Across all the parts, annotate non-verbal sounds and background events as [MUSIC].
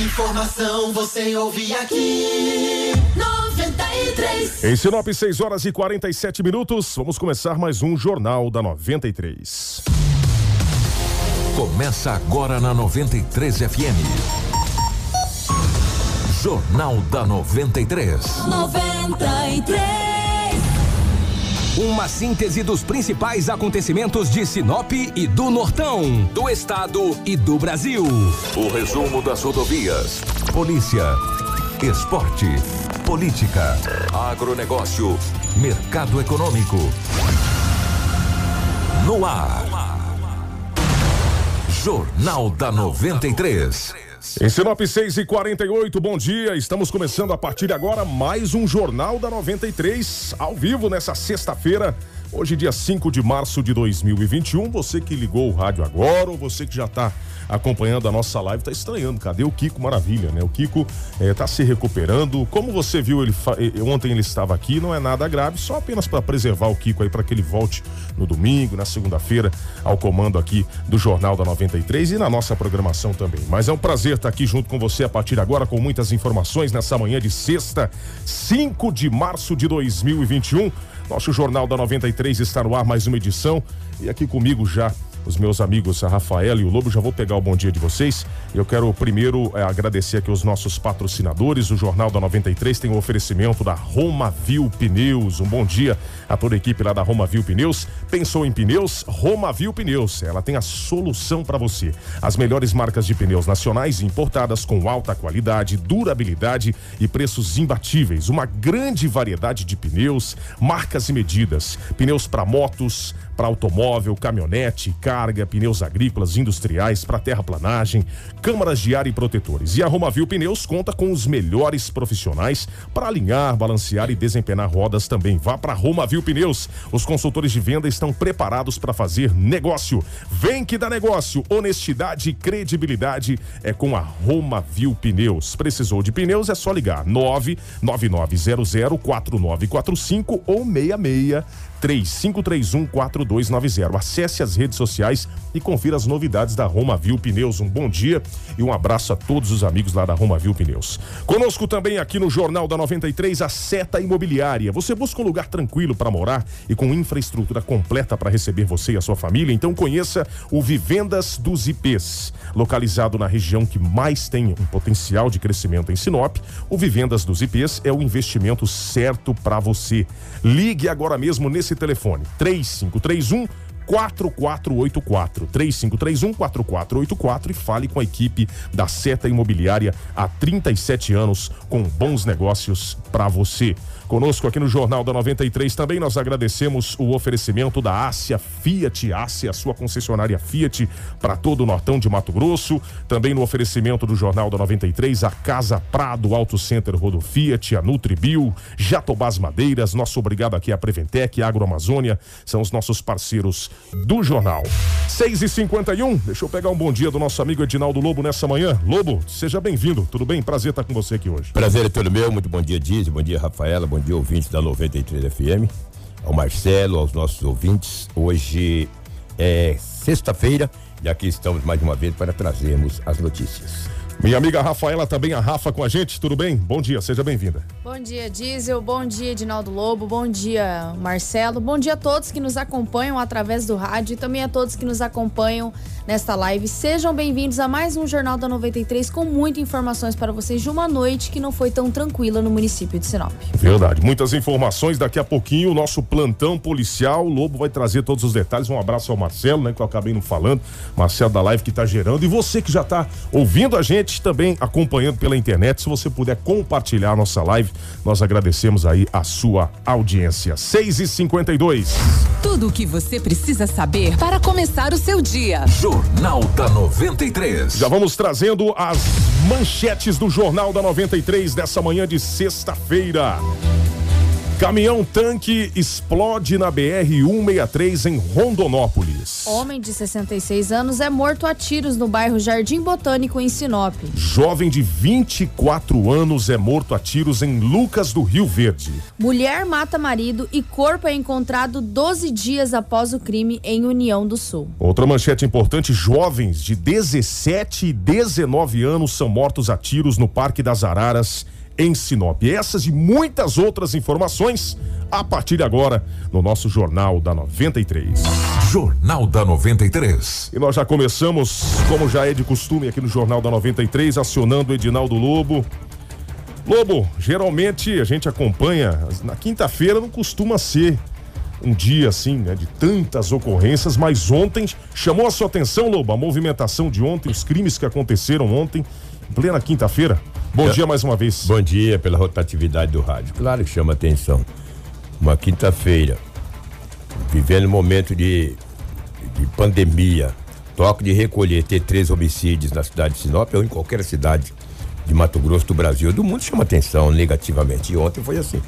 Informação você ouve aqui. 93. Em Sinop, 6 horas e 47 minutos. Vamos começar mais um Jornal da 93. Começa agora na 93 FM. Jornal da 93. 93. Uma síntese dos principais acontecimentos de Sinop e do Nortão, do estado e do Brasil. O resumo das rodovias. Polícia. Esporte. Política. Agronegócio. Mercado econômico. No ar. Jornal da 93. Em Sinop 6 e 48, bom dia. Estamos começando a partir de agora mais um Jornal da 93, ao vivo nessa sexta-feira. Hoje, dia 5 de março de 2021. Você que ligou o rádio agora ou você que já está acompanhando a nossa live está estranhando. Cadê o Kiko Maravilha, né? O Kiko está se recuperando. Como você viu, ele ontem ele estava aqui, não é nada grave, só apenas para preservar o Kiko aí para que ele volte no domingo, na segunda-feira, ao comando aqui do Jornal da 93 e na nossa programação também. Mas é um prazer estar aqui junto com você a partir de agora com muitas informações nessa manhã de sexta, 5 de março de 2021. Nosso Jornal da 93 está no ar mais uma edição. E aqui comigo já os meus amigos Rafael e o Lobo. Já vou pegar o bom dia de vocês. Eu quero primeiro é, agradecer aqui os nossos patrocinadores. O Jornal da 93 tem o um oferecimento da Romavil Pneus. Um bom dia a toda a equipe lá da Romavil Pneus. Pensou em pneus? Romavil Pneus. Ela tem a solução para você. As melhores marcas de pneus nacionais e importadas com alta qualidade, durabilidade e preços imbatíveis. Uma grande variedade de pneus, marcas e medidas. Pneus para motos, para automóvel, caminhonete, carga, pneus agrícolas, industriais, para terraplanagem, câmaras de ar e protetores. E a Romavil Pneus conta com os melhores profissionais para alinhar, balancear e desempenar rodas também. Vá para Romavil Pneus. Os consultores de venda estão preparados para fazer negócio. Vem que dá negócio. Honestidade e credibilidade é com a Romavil Pneus. Precisou de pneus? É só ligar 99900 4945 ou 66 35314290. Acesse as redes sociais e confira as novidades da Romavil Pneus. Um bom dia e um abraço a todos os amigos lá da Romavil Pneus. Conosco também aqui no Jornal da 93 a Seta Imobiliária. Você busca um lugar tranquilo para morar e com infraestrutura completa para receber você e a sua família? Então conheça o Vivendas dos IPs. Localizado na região que mais tem um potencial de crescimento em Sinop, o Vivendas dos IPs é o investimento certo para você. Ligue agora mesmo nesse telefone. 3531 4484 3531 4484 e fale com a equipe da Seta Imobiliária há 37 anos com bons negócios para você. Conosco aqui no Jornal da 93 também nós agradecemos o oferecimento da Ásia Fiat, Ásia, sua concessionária Fiat para todo o Nortão de Mato Grosso. Também no oferecimento do Jornal da 93, a Casa Prado, Auto Center Rodo Fiat, a Nutribio, Jatobás Madeiras, nosso obrigado aqui a Preventec, Agroamazônia, são os nossos parceiros do jornal. 6 e 51 deixa eu pegar um bom dia do nosso amigo Edinaldo Lobo nessa manhã. Lobo, seja bem-vindo, tudo bem? Prazer estar com você aqui hoje. Prazer é todo meu, muito bom dia, Diz, bom dia, Rafaela, bom dia, ouvintes da 93 FM, ao Marcelo, aos nossos ouvintes. Hoje é sexta-feira e aqui estamos mais uma vez para trazermos as notícias. Minha amiga Rafaela, também a Rafa com a gente, tudo bem? Bom dia, seja bem-vinda. Bom dia, Diesel, bom dia, Edinaldo Lobo, bom dia, Marcelo, bom dia a todos que nos acompanham através do rádio e também a todos que nos acompanham nesta live. Sejam bem-vindos a mais um Jornal da 93 com muitas informações para vocês de uma noite que não foi tão tranquila no município de Sinop. Verdade, muitas informações. Daqui a pouquinho, o nosso plantão policial. O Lobo vai trazer todos os detalhes. Um abraço ao Marcelo, né, que eu acabei não falando. Marcelo da live que está gerando. E você que já está ouvindo a gente, também acompanhando pela internet. Se você puder compartilhar a nossa live, nós agradecemos aí a sua audiência. 6 e 52 Tudo o que você precisa saber para começar o seu dia. Jornal da 93. Já vamos trazendo as manchetes do Jornal da 93 dessa manhã de sexta-feira. Caminhão tanque explode na BR 163 em Rondonópolis. Homem de 66 anos é morto a tiros no bairro Jardim Botânico, em Sinop. Jovem de 24 anos é morto a tiros em Lucas do Rio Verde. Mulher mata marido e corpo é encontrado 12 dias após o crime em União do Sul. Outra manchete importante: jovens de 17 e 19 anos são mortos a tiros no Parque das Araras, em Sinop. Essas e muitas outras informações a partir de agora no nosso Jornal da 93. Jornal da 93. E nós já começamos, como já é de costume aqui no Jornal da 93, acionando o Edinaldo Lobo. Lobo, geralmente a gente acompanha, na quinta-feira não costuma ser um dia assim, né, de tantas ocorrências, mas ontem chamou a sua atenção, Lobo, a movimentação de ontem, os crimes que aconteceram ontem, em plena quinta-feira. Bom dia mais uma vez. Bom dia pela rotatividade do rádio. Claro que chama atenção. Uma quinta-feira, vivendo um momento de, de pandemia, toque de recolher, ter três homicídios na cidade de Sinop ou em qualquer cidade de Mato Grosso do Brasil, do mundo chama atenção negativamente. E ontem foi assim.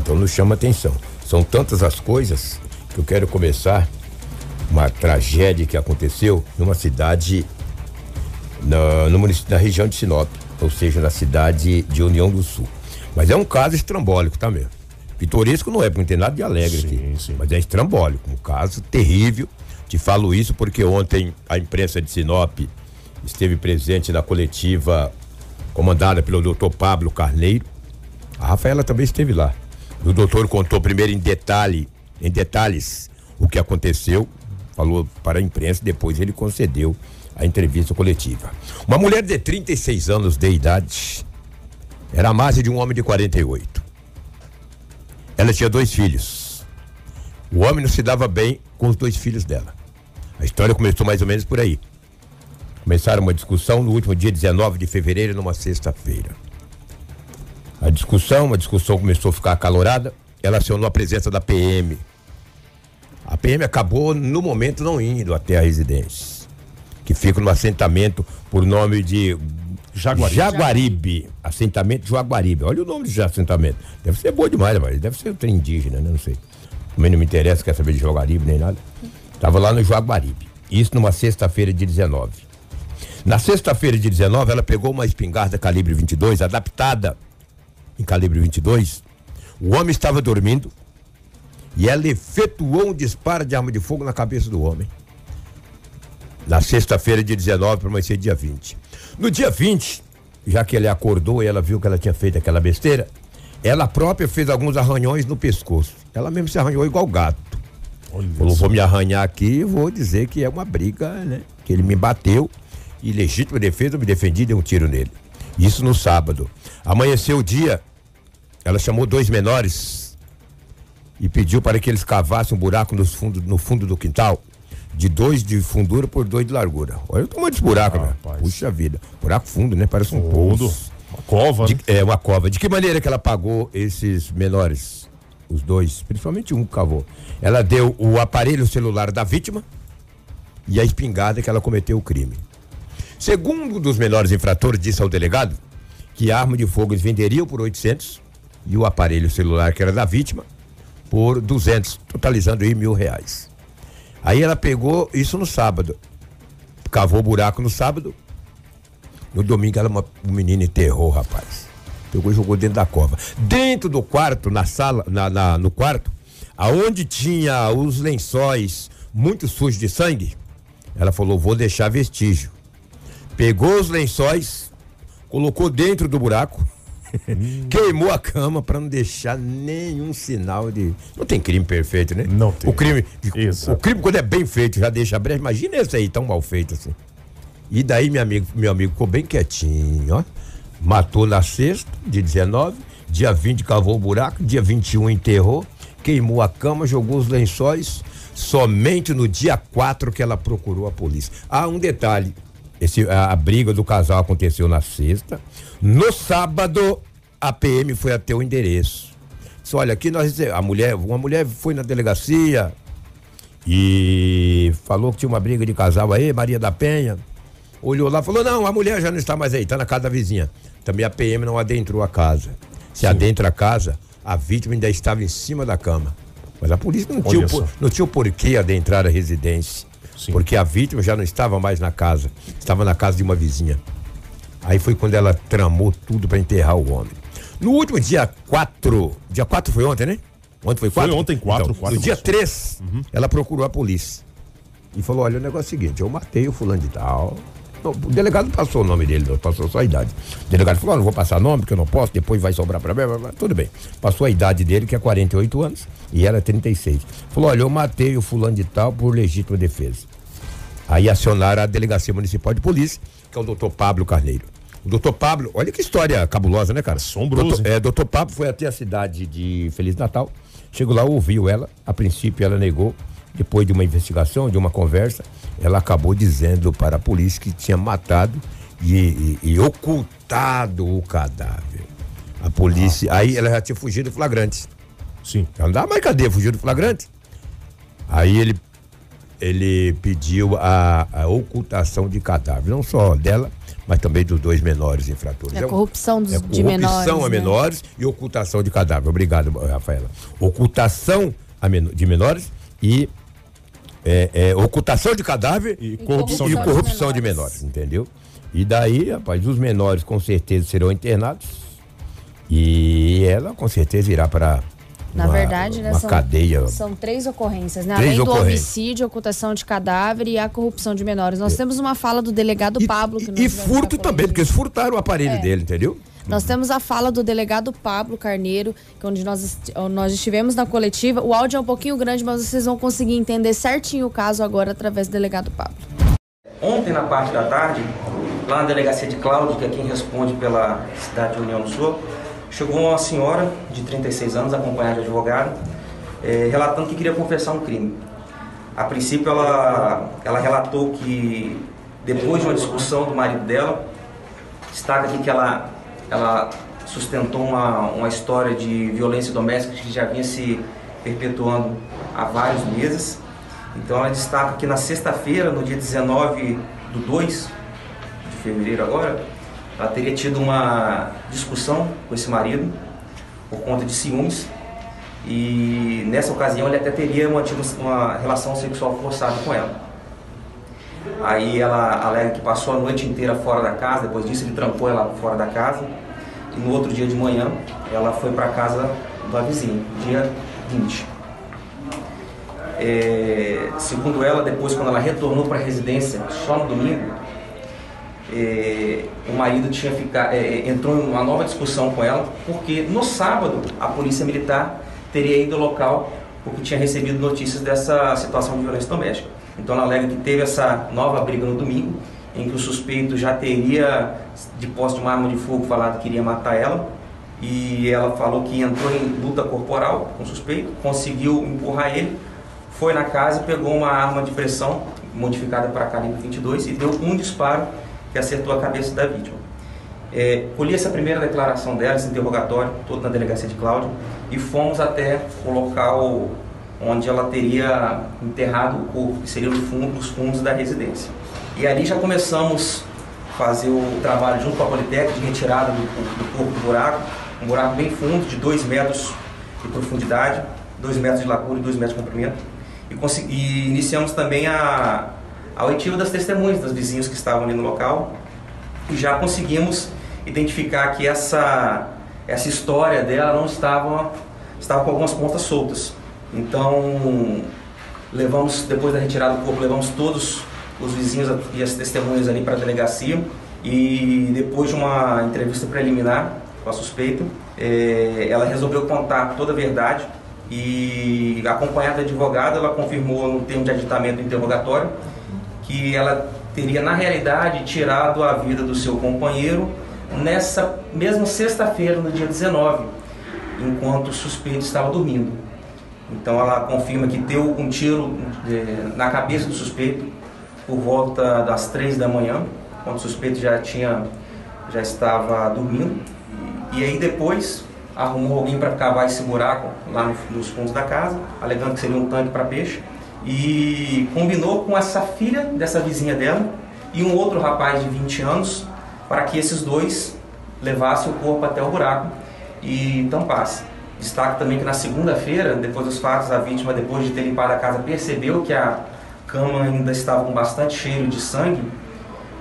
Então nos chama atenção. São tantas as coisas que eu quero começar uma tragédia que aconteceu numa cidade na, no na região de Sinop, ou seja, na cidade de União do Sul. Mas é um caso estrambólico, tá mesmo? Pitoresco não é, porque não tem nada de alegre Sim, aqui. sim. Mas é estrambólico, um caso terrível. Te falo isso porque ontem a imprensa de Sinop esteve presente na coletiva comandada pelo doutor Pablo Carneiro. A Rafaela também esteve lá. O doutor contou primeiro em detalhe, em detalhes, o que aconteceu, falou para a imprensa, depois ele concedeu a entrevista coletiva. Uma mulher de 36 anos de idade era a massa de um homem de 48. Ela tinha dois filhos. O homem não se dava bem com os dois filhos dela. A história começou mais ou menos por aí. Começaram uma discussão no último dia 19 de fevereiro, numa sexta-feira. A discussão, a discussão começou a ficar acalorada. Ela acionou a presença da PM. A PM acabou, no momento, não indo até a residência, que fica no assentamento por nome de Jaguaribe. Jaguaribe. Assentamento Jaguaribe. Olha o nome de assentamento. Deve ser boa demais, mas deve ser outro indígena, né? Não sei. Também não me interessa, quer saber de Jaguaribe nem nada. Tava lá no Jaguaribe. Isso numa sexta-feira de 19. Na sexta-feira de 19, ela pegou uma espingarda calibre 22, adaptada em calibre 22. O homem estava dormindo e ela efetuou um disparo de arma de fogo na cabeça do homem. Na sexta-feira de 19 para amanhecer dia 20. No dia 20, já que ele acordou e ela viu que ela tinha feito aquela besteira, ela própria fez alguns arranhões no pescoço. Ela mesmo se arranhou igual gato. Olha Falou, vou me arranhar aqui e vou dizer que é uma briga, né? Que ele me bateu e legítima defesa, eu me defendi e dei um tiro nele. Isso no sábado. Amanheceu o dia, ela chamou dois menores e pediu para que eles cavassem um buraco nos fundo, no fundo do quintal, de dois de fundura por dois de largura. Olha o tamanho desse buraco, né? Rapaz. Puxa vida. Buraco fundo, né? Parece um Fundo. poço. Uma cova, De- né? é, uma cova. De que maneira que ela pagou esses menores? Os dois, principalmente um que cavou. Ela deu o aparelho celular da vítima e a espingarda que ela cometeu o crime. Segundo um dos menores infratores, disse ao delegado que a arma de fogo eles venderiam por 800 e o aparelho celular que era da vítima por 200, totalizando aí mil reais. Aí ela pegou isso no sábado, cavou buraco no sábado, no domingo ela uma, o menino enterrou, rapaz. Pegou e jogou dentro da cova. Dentro do quarto, na sala, na, na- no quarto, aonde tinha os lençóis muito sujos de sangue, ela falou: vou deixar vestígio. Pegou os lençóis, colocou dentro do buraco, queimou a cama para não deixar nenhum sinal de. Não tem crime perfeito, né? Não tem. O crime, Exato. o crime quando é bem feito já deixa brecha. Imagina esse aí tão mal feito assim. E daí meu amigo, meu amigo ficou bem quietinho, ó. Matou na sexta, de 19, dia 20 cavou o buraco, dia 21 enterrou, queimou a cama, jogou os lençóis, somente no dia 4 que ela procurou a polícia. Ah, um detalhe. Esse, a, a briga do casal aconteceu na sexta. No sábado, a PM foi até o endereço. Disse, olha, aqui nós a mulher, uma mulher foi na delegacia e falou que tinha uma briga de casal aí, Maria da Penha. Olhou lá e falou: não, a mulher já não está mais aí, está na casa da vizinha. Também a PM não adentrou a casa. Se adentra a casa, a vítima ainda estava em cima da cama. Mas a polícia não tinha, por- não tinha o porquê adentrar a residência. Sim. Porque a vítima já não estava mais na casa, estava na casa de uma vizinha. Aí foi quando ela tramou tudo para enterrar o homem. No último dia 4, dia 4 foi ontem, né? Ontem foi 4? Foi ontem, quatro, quatro No dia março. 3, ela procurou a polícia. E falou: olha, o negócio é o seguinte, eu matei o fulano de tal. O delegado não passou o nome dele, não, passou só a idade. O delegado falou: "Ó, não vou passar nome, porque eu não posso, depois vai sobrar blá." Tudo bem. Passou a idade dele, que é 48 anos, e ela é 36. Falou: olha, eu matei o fulano de tal por legítima defesa. Aí acionaram a Delegacia Municipal de Polícia, que é o doutor Pablo Carneiro. O doutor Pablo, olha que história cabulosa, né, cara? Assombroso, Doutor, é, doutor Pablo foi até a cidade de Feliz Natal. Chegou lá, ouviu ela. A princípio, ela negou. Depois de uma investigação, de uma conversa, ela acabou dizendo para a polícia que tinha matado e, e- e ocultado o cadáver. A polícia. Aí ela já tinha fugido do flagrante. Sim. Já não dá mais cadeia, fugiu do flagrante. Aí ele, ele pediu a, a ocultação de cadáver, não só dela, mas também dos dois menores infratores. É corrupção dos- é de corrupção menores, a né? menores e ocultação de cadáver. Obrigado, Rafaela. Ocultação a men- de menores e é, é, ocultação de cadáver E e corrupção de corrupção, menores. de menores, entendeu? E daí, rapaz, os menores com certeza serão internados e ela com certeza irá para Na uma, verdade, né, uma são, cadeia. são três ocorrências, né? Três Além do homicídio, ocultação de cadáver e a corrupção de menores. Nós temos uma fala do delegado E, Pablo. Que e- e furto também, porque eles furtaram o aparelho É. dele, entendeu? Nós temos a fala do delegado Pablo Carneiro, que é onde nós, nós estivemos na coletiva. O áudio é um pouquinho grande, mas vocês vão conseguir entender certinho o caso agora através do delegado Pablo. Ontem, na parte da tarde, lá na delegacia de Cláudio, que é quem responde pela cidade de União do Sul, chegou uma senhora de 36 anos, acompanhada de advogado, eh, relatando que queria confessar um crime. A princípio, ela, ela relatou que, depois de uma discussão do marido dela, destaca aqui que ela, ela sustentou uma, uma história de violência doméstica que já vinha se perpetuando há vários meses. Então ela destaca que na sexta-feira, no dia 19 do 2 de fevereiro agora, ela teria tido uma discussão com esse marido por conta de ciúmes e nessa ocasião ele até teria mantido uma relação sexual forçada com ela. Aí ela alega que passou a noite inteira fora da casa, depois disso ele trancou ela fora da casa. E no outro dia de manhã ela foi para casa da vizinha, dia 20. É, segundo ela, depois quando ela retornou para a residência, só no domingo, é, o marido tinha ficado, é, entrou em uma nova discussão com ela, porque no sábado a polícia militar teria ido ao local porque tinha recebido notícias dessa situação de violência doméstica. Então ela alega que teve essa nova briga no domingo, em que o suspeito já teria, de posse de uma arma de fogo, falado que iria matar ela. E ela falou que entrou em luta corporal com o suspeito, conseguiu empurrar ele, foi na casa pegou uma arma de pressão modificada para calibre 22 e deu um disparo que acertou a cabeça da vítima. É, colhi essa primeira declaração dela, esse interrogatório, todo na delegacia de Cláudio, e fomos até o local onde ela teria enterrado o corpo, que seria os fundos, os fundos da residência. E ali já começamos a fazer o trabalho junto com a Politec de retirada do, do corpo do buraco, um buraco bem fundo, de 2 metros de profundidade, 2 metros de largura e 2 metros de comprimento. E, e iniciamos também a, a oitiva das testemunhas, dos vizinhos que estavam ali no local, e já conseguimos identificar que essa, essa história dela não estava, estava com algumas pontas soltas. Então, levamos, depois da retirada do corpo, levamos todos os vizinhos e as testemunhas ali para a delegacia e depois de uma entrevista preliminar com a suspeita, eh, ela resolveu contar toda a verdade e acompanhada da advogada, ela confirmou no termo de aditamento interrogatório que ela teria na realidade tirado a vida do seu companheiro nessa mesma sexta-feira, no dia 19, enquanto o suspeito estava dormindo. Então ela confirma que deu um tiro eh, na cabeça do suspeito por volta das três da manhã, quando o suspeito já tinha já estava dormindo. E, aí depois arrumou alguém para cavar esse buraco lá no- nos fundos da casa, alegando que seria um tanque para peixe, e combinou com essa filha dessa vizinha dela e um outro rapaz de 20 anos para que esses dois levassem o corpo até o buraco e tampassem. Destaque também que na segunda-feira, depois dos fatos, a vítima, depois de ter limpado a casa, percebeu que a cama ainda estava com bastante cheiro de sangue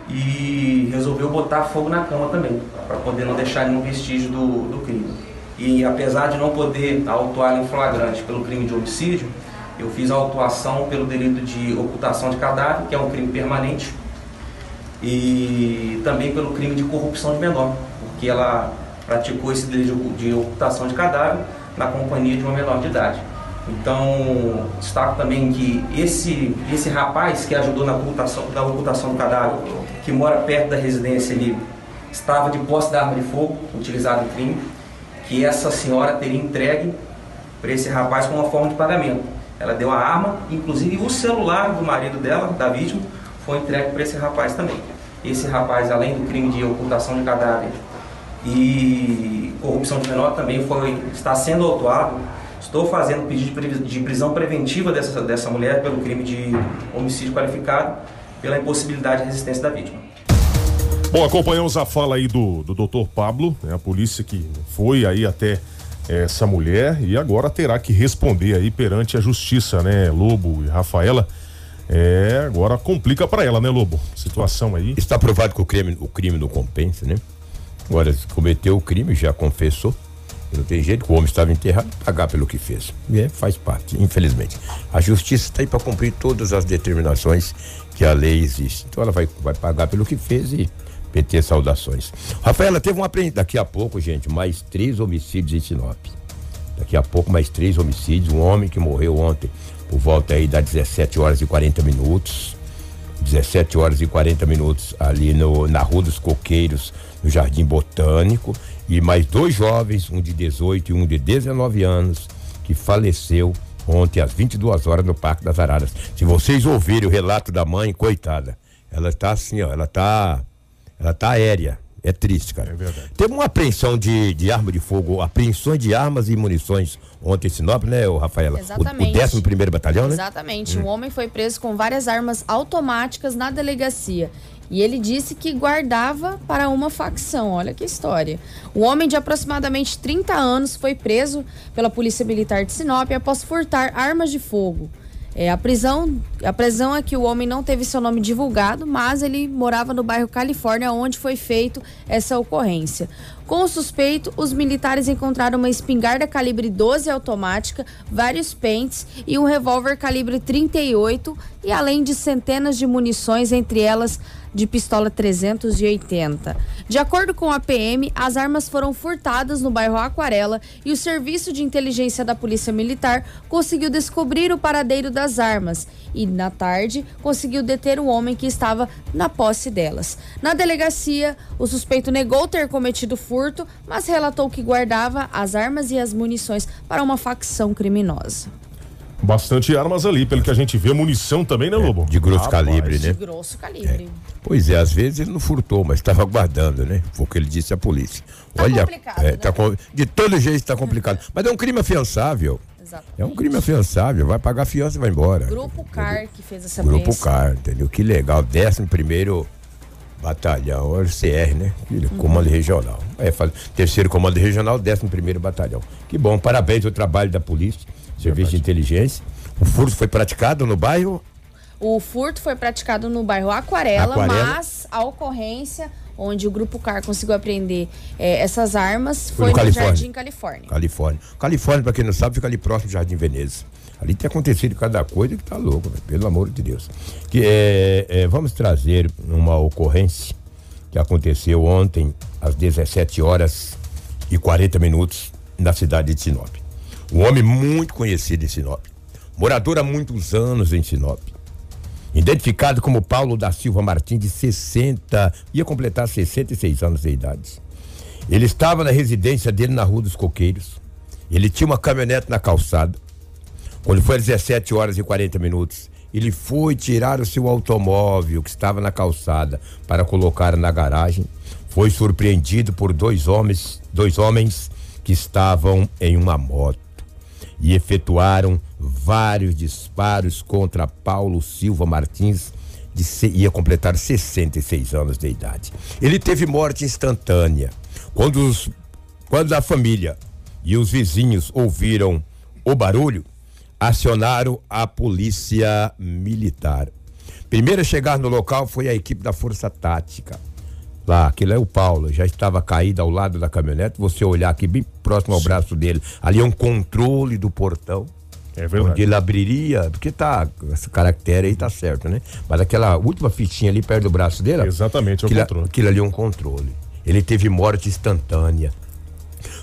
e resolveu botar fogo na cama também, para poder não deixar nenhum vestígio do, do crime. E apesar de não poder autuar em flagrante pelo crime de homicídio, eu fiz a autuação pelo delito de ocultação de cadáver, que é um crime permanente, e também pelo crime de corrupção de menor, porque ela praticou esse delito de ocultação de cadáver na companhia de uma menor de idade. Então, destaco também que esse, esse rapaz que ajudou na ocultação, na ocultação do cadáver, que mora perto da residência, ele estava de posse da arma de fogo utilizada em crime, que essa senhora teria entregue para esse rapaz como uma forma de pagamento. Ela deu a arma, inclusive o celular do marido dela, da vítima, foi entregue para esse rapaz também. Esse rapaz, além do crime de ocultação de cadáver e corrupção de menor, também foi, está sendo autuado Estou fazendo pedido de prisão preventiva dessa, dessa mulher pelo crime de homicídio qualificado, pela impossibilidade de resistência da vítima. Bom, acompanhamos a fala aí do, do doutor Pablo, né, a polícia que foi aí até essa mulher e agora terá que responder aí perante a justiça, né, Lobo e Rafaela. É, agora complica para ela, né, Lobo? Situação aí. Está provado que o crime, o crime não compensa, né? Agora, cometeu o crime, já confessou não tem jeito, o homem estava enterrado, pagar pelo que fez. É, faz parte, infelizmente. A justiça está aí para cumprir todas as determinações que a lei existe. Então ela vai, vai pagar pelo que fez e PT saudações. Rafaela, teve um aprendizado. Daqui a pouco, gente, mais três homicídios em Sinop. Daqui a pouco, mais três homicídios. Um homem que morreu ontem, por volta aí das 17 horas e 40 minutos. 17 horas e 40 minutos ali no, na Rua dos Coqueiros, no Jardim Botânico e mais dois jovens, um de 18 e um de 19 anos, que faleceu ontem às 22 horas no Parque das Araras. Se vocês ouvirem o relato da mãe, coitada, ela está assim, ó, ela está ela tá aérea. É triste, cara. É verdade. Teve uma apreensão de, de arma de fogo, apreensões de armas e munições ontem em Sinop, né, o Rafaela? Exatamente. O, o 11 primeiro batalhão, né? Exatamente. Hum. Um homem foi preso com várias armas automáticas na delegacia. E ele disse que guardava para uma facção. Olha que história. O homem de aproximadamente 30 anos foi preso pela Polícia Militar de Sinop após furtar armas de fogo. É, a prisão, a prisão é que o homem não teve seu nome divulgado, mas ele morava no bairro Califórnia, onde foi feito essa ocorrência. Com o suspeito, os militares encontraram uma espingarda calibre 12 automática, vários pentes e um revólver calibre 38 e além de centenas de munições, entre elas de pistola 380. De acordo com a PM, as armas foram furtadas no bairro Aquarela e o Serviço de Inteligência da Polícia Militar conseguiu descobrir o paradeiro das armas e, na tarde, conseguiu deter o homem que estava na posse delas. Na delegacia, o suspeito negou ter cometido furto, mas relatou que guardava as armas e as munições para uma facção criminosa. Bastante armas ali, pelo que a gente vê, munição também, né, Lobo? É, de grosso Rapaz, calibre, né? De grosso calibre. É. Pois é, às vezes ele não furtou, mas estava guardando, né? Foi o que ele disse à polícia. Tá Olha, complicado, é, né? tá, de todo jeito está complicado. Mas é um crime afiançável. Exatamente. É um crime afiançável, vai pagar fiança e vai embora. Grupo CAR que fez essa Grupo CAR, entendeu? Que legal, 11 primeiro batalhão, o CR, né? Uhum. Comando regional. É, faz, terceiro comando regional, 11 primeiro batalhão. Que bom, parabéns ao trabalho da polícia. Serviço de inteligência. O furto foi praticado no bairro? O furto foi praticado no bairro Aquarela, Aquarela. mas a ocorrência onde o Grupo CAR conseguiu apreender é, essas armas foi, no, no Jardim Califórnia. Califórnia. Califórnia, para quem não sabe, fica ali próximo do Jardim Veneza. Ali tem acontecido cada coisa que tá louco, pelo amor de Deus. Que, é, é, vamos trazer uma ocorrência que aconteceu ontem às 17 horas e 40 minutos na cidade de Sinop. Um homem muito conhecido em Sinop. Morador há muitos anos em Sinop. Identificado como Paulo da Silva Martins, de 60, ia completar 66 anos de idade. Ele estava na residência dele na Rua dos Coqueiros. Ele tinha uma caminhonete na calçada. Quando foi às 17 horas e 40 minutos, ele foi tirar o seu automóvel que estava na calçada para colocar na garagem. Foi surpreendido por dois homens, dois homens que estavam em uma moto e efetuaram vários disparos contra Paulo Silva Martins, de ia completar 66 anos de idade. Ele teve morte instantânea. Quando, os, quando a família e os vizinhos ouviram o barulho, acionaram a polícia militar. Primeiro a chegar no local foi a equipe da Força Tática. Lá, aquele é o Paulo, já estava caído ao lado da caminhonete. Você olhar aqui bem próximo ao braço dele, ali é um controle do portão. É verdade. Onde ele abriria, porque tá, esse caractere aí tá certo, né? Mas aquela última fitinha ali perto do braço dele. Exatamente, é o aquilo, controle. aquilo ali é um controle. Ele teve morte instantânea.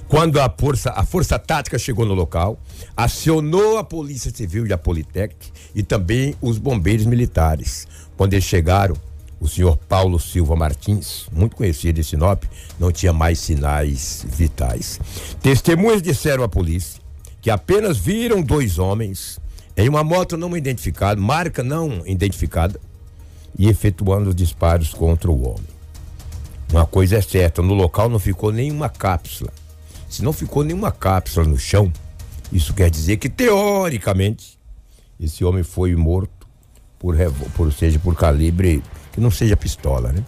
Quando a força, a força tática chegou no local, acionou a Polícia Civil e a Politec e também os bombeiros militares. Quando eles chegaram, o senhor Paulo Silva Martins, muito conhecido em Sinop, não tinha mais sinais vitais. Testemunhas disseram à polícia que apenas viram dois homens em uma moto não identificada, marca não identificada, e efetuando os disparos contra o homem. Uma coisa é certa, no local não ficou nenhuma cápsula. Se não ficou nenhuma cápsula no chão, isso quer dizer que teoricamente esse homem foi morto por, por seja por calibre que não seja pistola, né?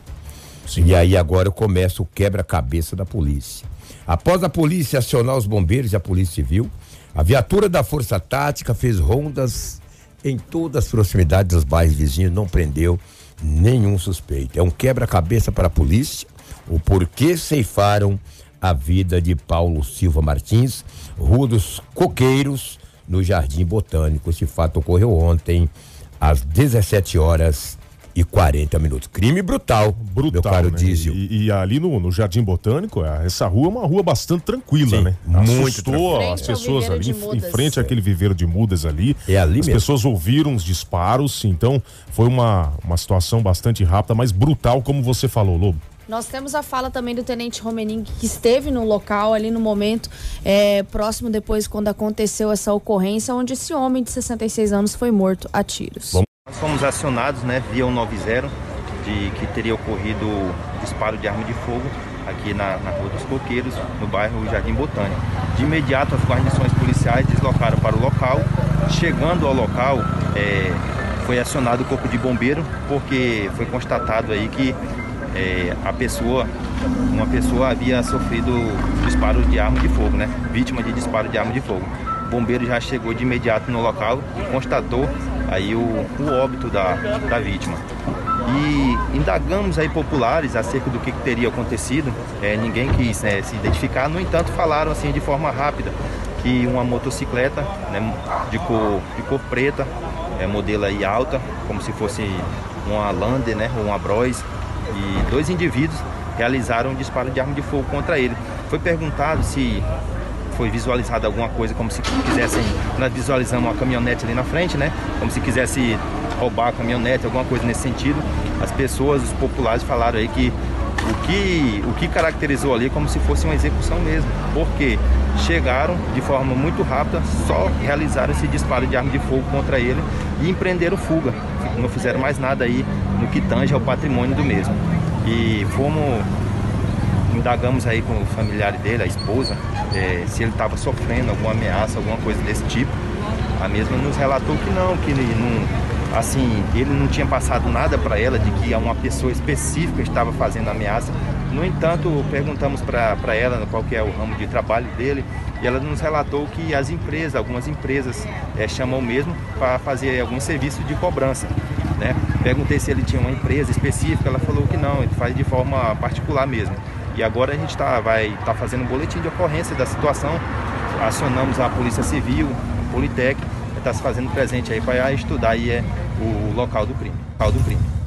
E aí agora começa o quebra-cabeça da polícia. Após a polícia acionar os bombeiros e a polícia civil, a viatura da Força Tática fez rondas em todas as proximidades dos bairros vizinhos, não prendeu nenhum suspeito. É um quebra-cabeça para a polícia, o porquê ceifaram a vida de Paulo Silva Martins, Rua dos Coqueiros, no Jardim Botânico. Esse fato ocorreu ontem, às 17 horas e 40 minutos. Crime brutal, meu Brutal, caro né? Dízio. E, e ali no, no Jardim Botânico, é, essa rua é uma rua bastante tranquila, Sim, né? muito Assustou tranquila. as pessoas ali, em, frente àquele viveiro de mudas ali. É ali As mesmo. pessoas ouviram os disparos, então foi uma, uma situação bastante rápida, mas brutal, como você falou, Lobo. Nós temos a fala também do Tenente Romening, que esteve no local ali no momento, é, próximo depois quando aconteceu essa ocorrência, onde esse homem de 66 anos foi morto a tiros. Vamos- Nós fomos acionados, né, via o 90, de que teria ocorrido disparo de arma de fogo aqui na, na Rua dos Coqueiros, no bairro Jardim Botânico. De imediato, as guarnições policiais deslocaram para o local. Chegando ao local, é, foi acionado o corpo de bombeiro, porque foi constatado aí que é, a pessoa, uma pessoa havia sofrido disparo de arma de fogo, né? Vítima de disparo de arma de fogo. Bombeiro já chegou de imediato no local e constatou aí o, o óbito da, da vítima. E indagamos aí populares acerca do que, que teria acontecido. É, ninguém quis né, se identificar, no entanto falaram assim de forma rápida que uma motocicleta né, de, cor, de cor preta, é, modelo aí alta, como se fosse uma Lander né, ou uma Bros, e dois indivíduos realizaram um disparo de arma de fogo contra ele. Foi perguntado se foi visualizada alguma coisa como se quisessem, nós visualizamos uma caminhonete ali na frente, né? Como se quisesse roubar a caminhonete, alguma coisa nesse sentido. As pessoas, os populares falaram aí que o que, o que caracterizou ali como se fosse uma execução mesmo, porque chegaram de forma muito rápida, só realizaram esse disparo de arma de fogo contra ele e empreenderam fuga. Não fizeram mais nada aí no que tange ao patrimônio do mesmo. E fomos indagamos aí com o familiar dele, a esposa, eh, se ele estava sofrendo alguma ameaça, alguma coisa desse tipo. A mesma nos relatou que não, que não, assim, ele não tinha passado nada para ela de que uma pessoa específica estava fazendo ameaça. No entanto, perguntamos para ela qual que é o ramo de trabalho dele e ela nos relatou que as empresas, algumas empresas, eh, chamam mesmo para fazer algum serviço de cobrança. Né? Perguntei se ele tinha uma empresa específica, ela falou que não, ele faz de forma particular mesmo. E agora a gente tá, vai estar fazendo um boletim de ocorrência da situação. Acionamos a Polícia Civil, a Politec, está se fazendo presente aí para estudar aí é, o local do crime. Local do crime.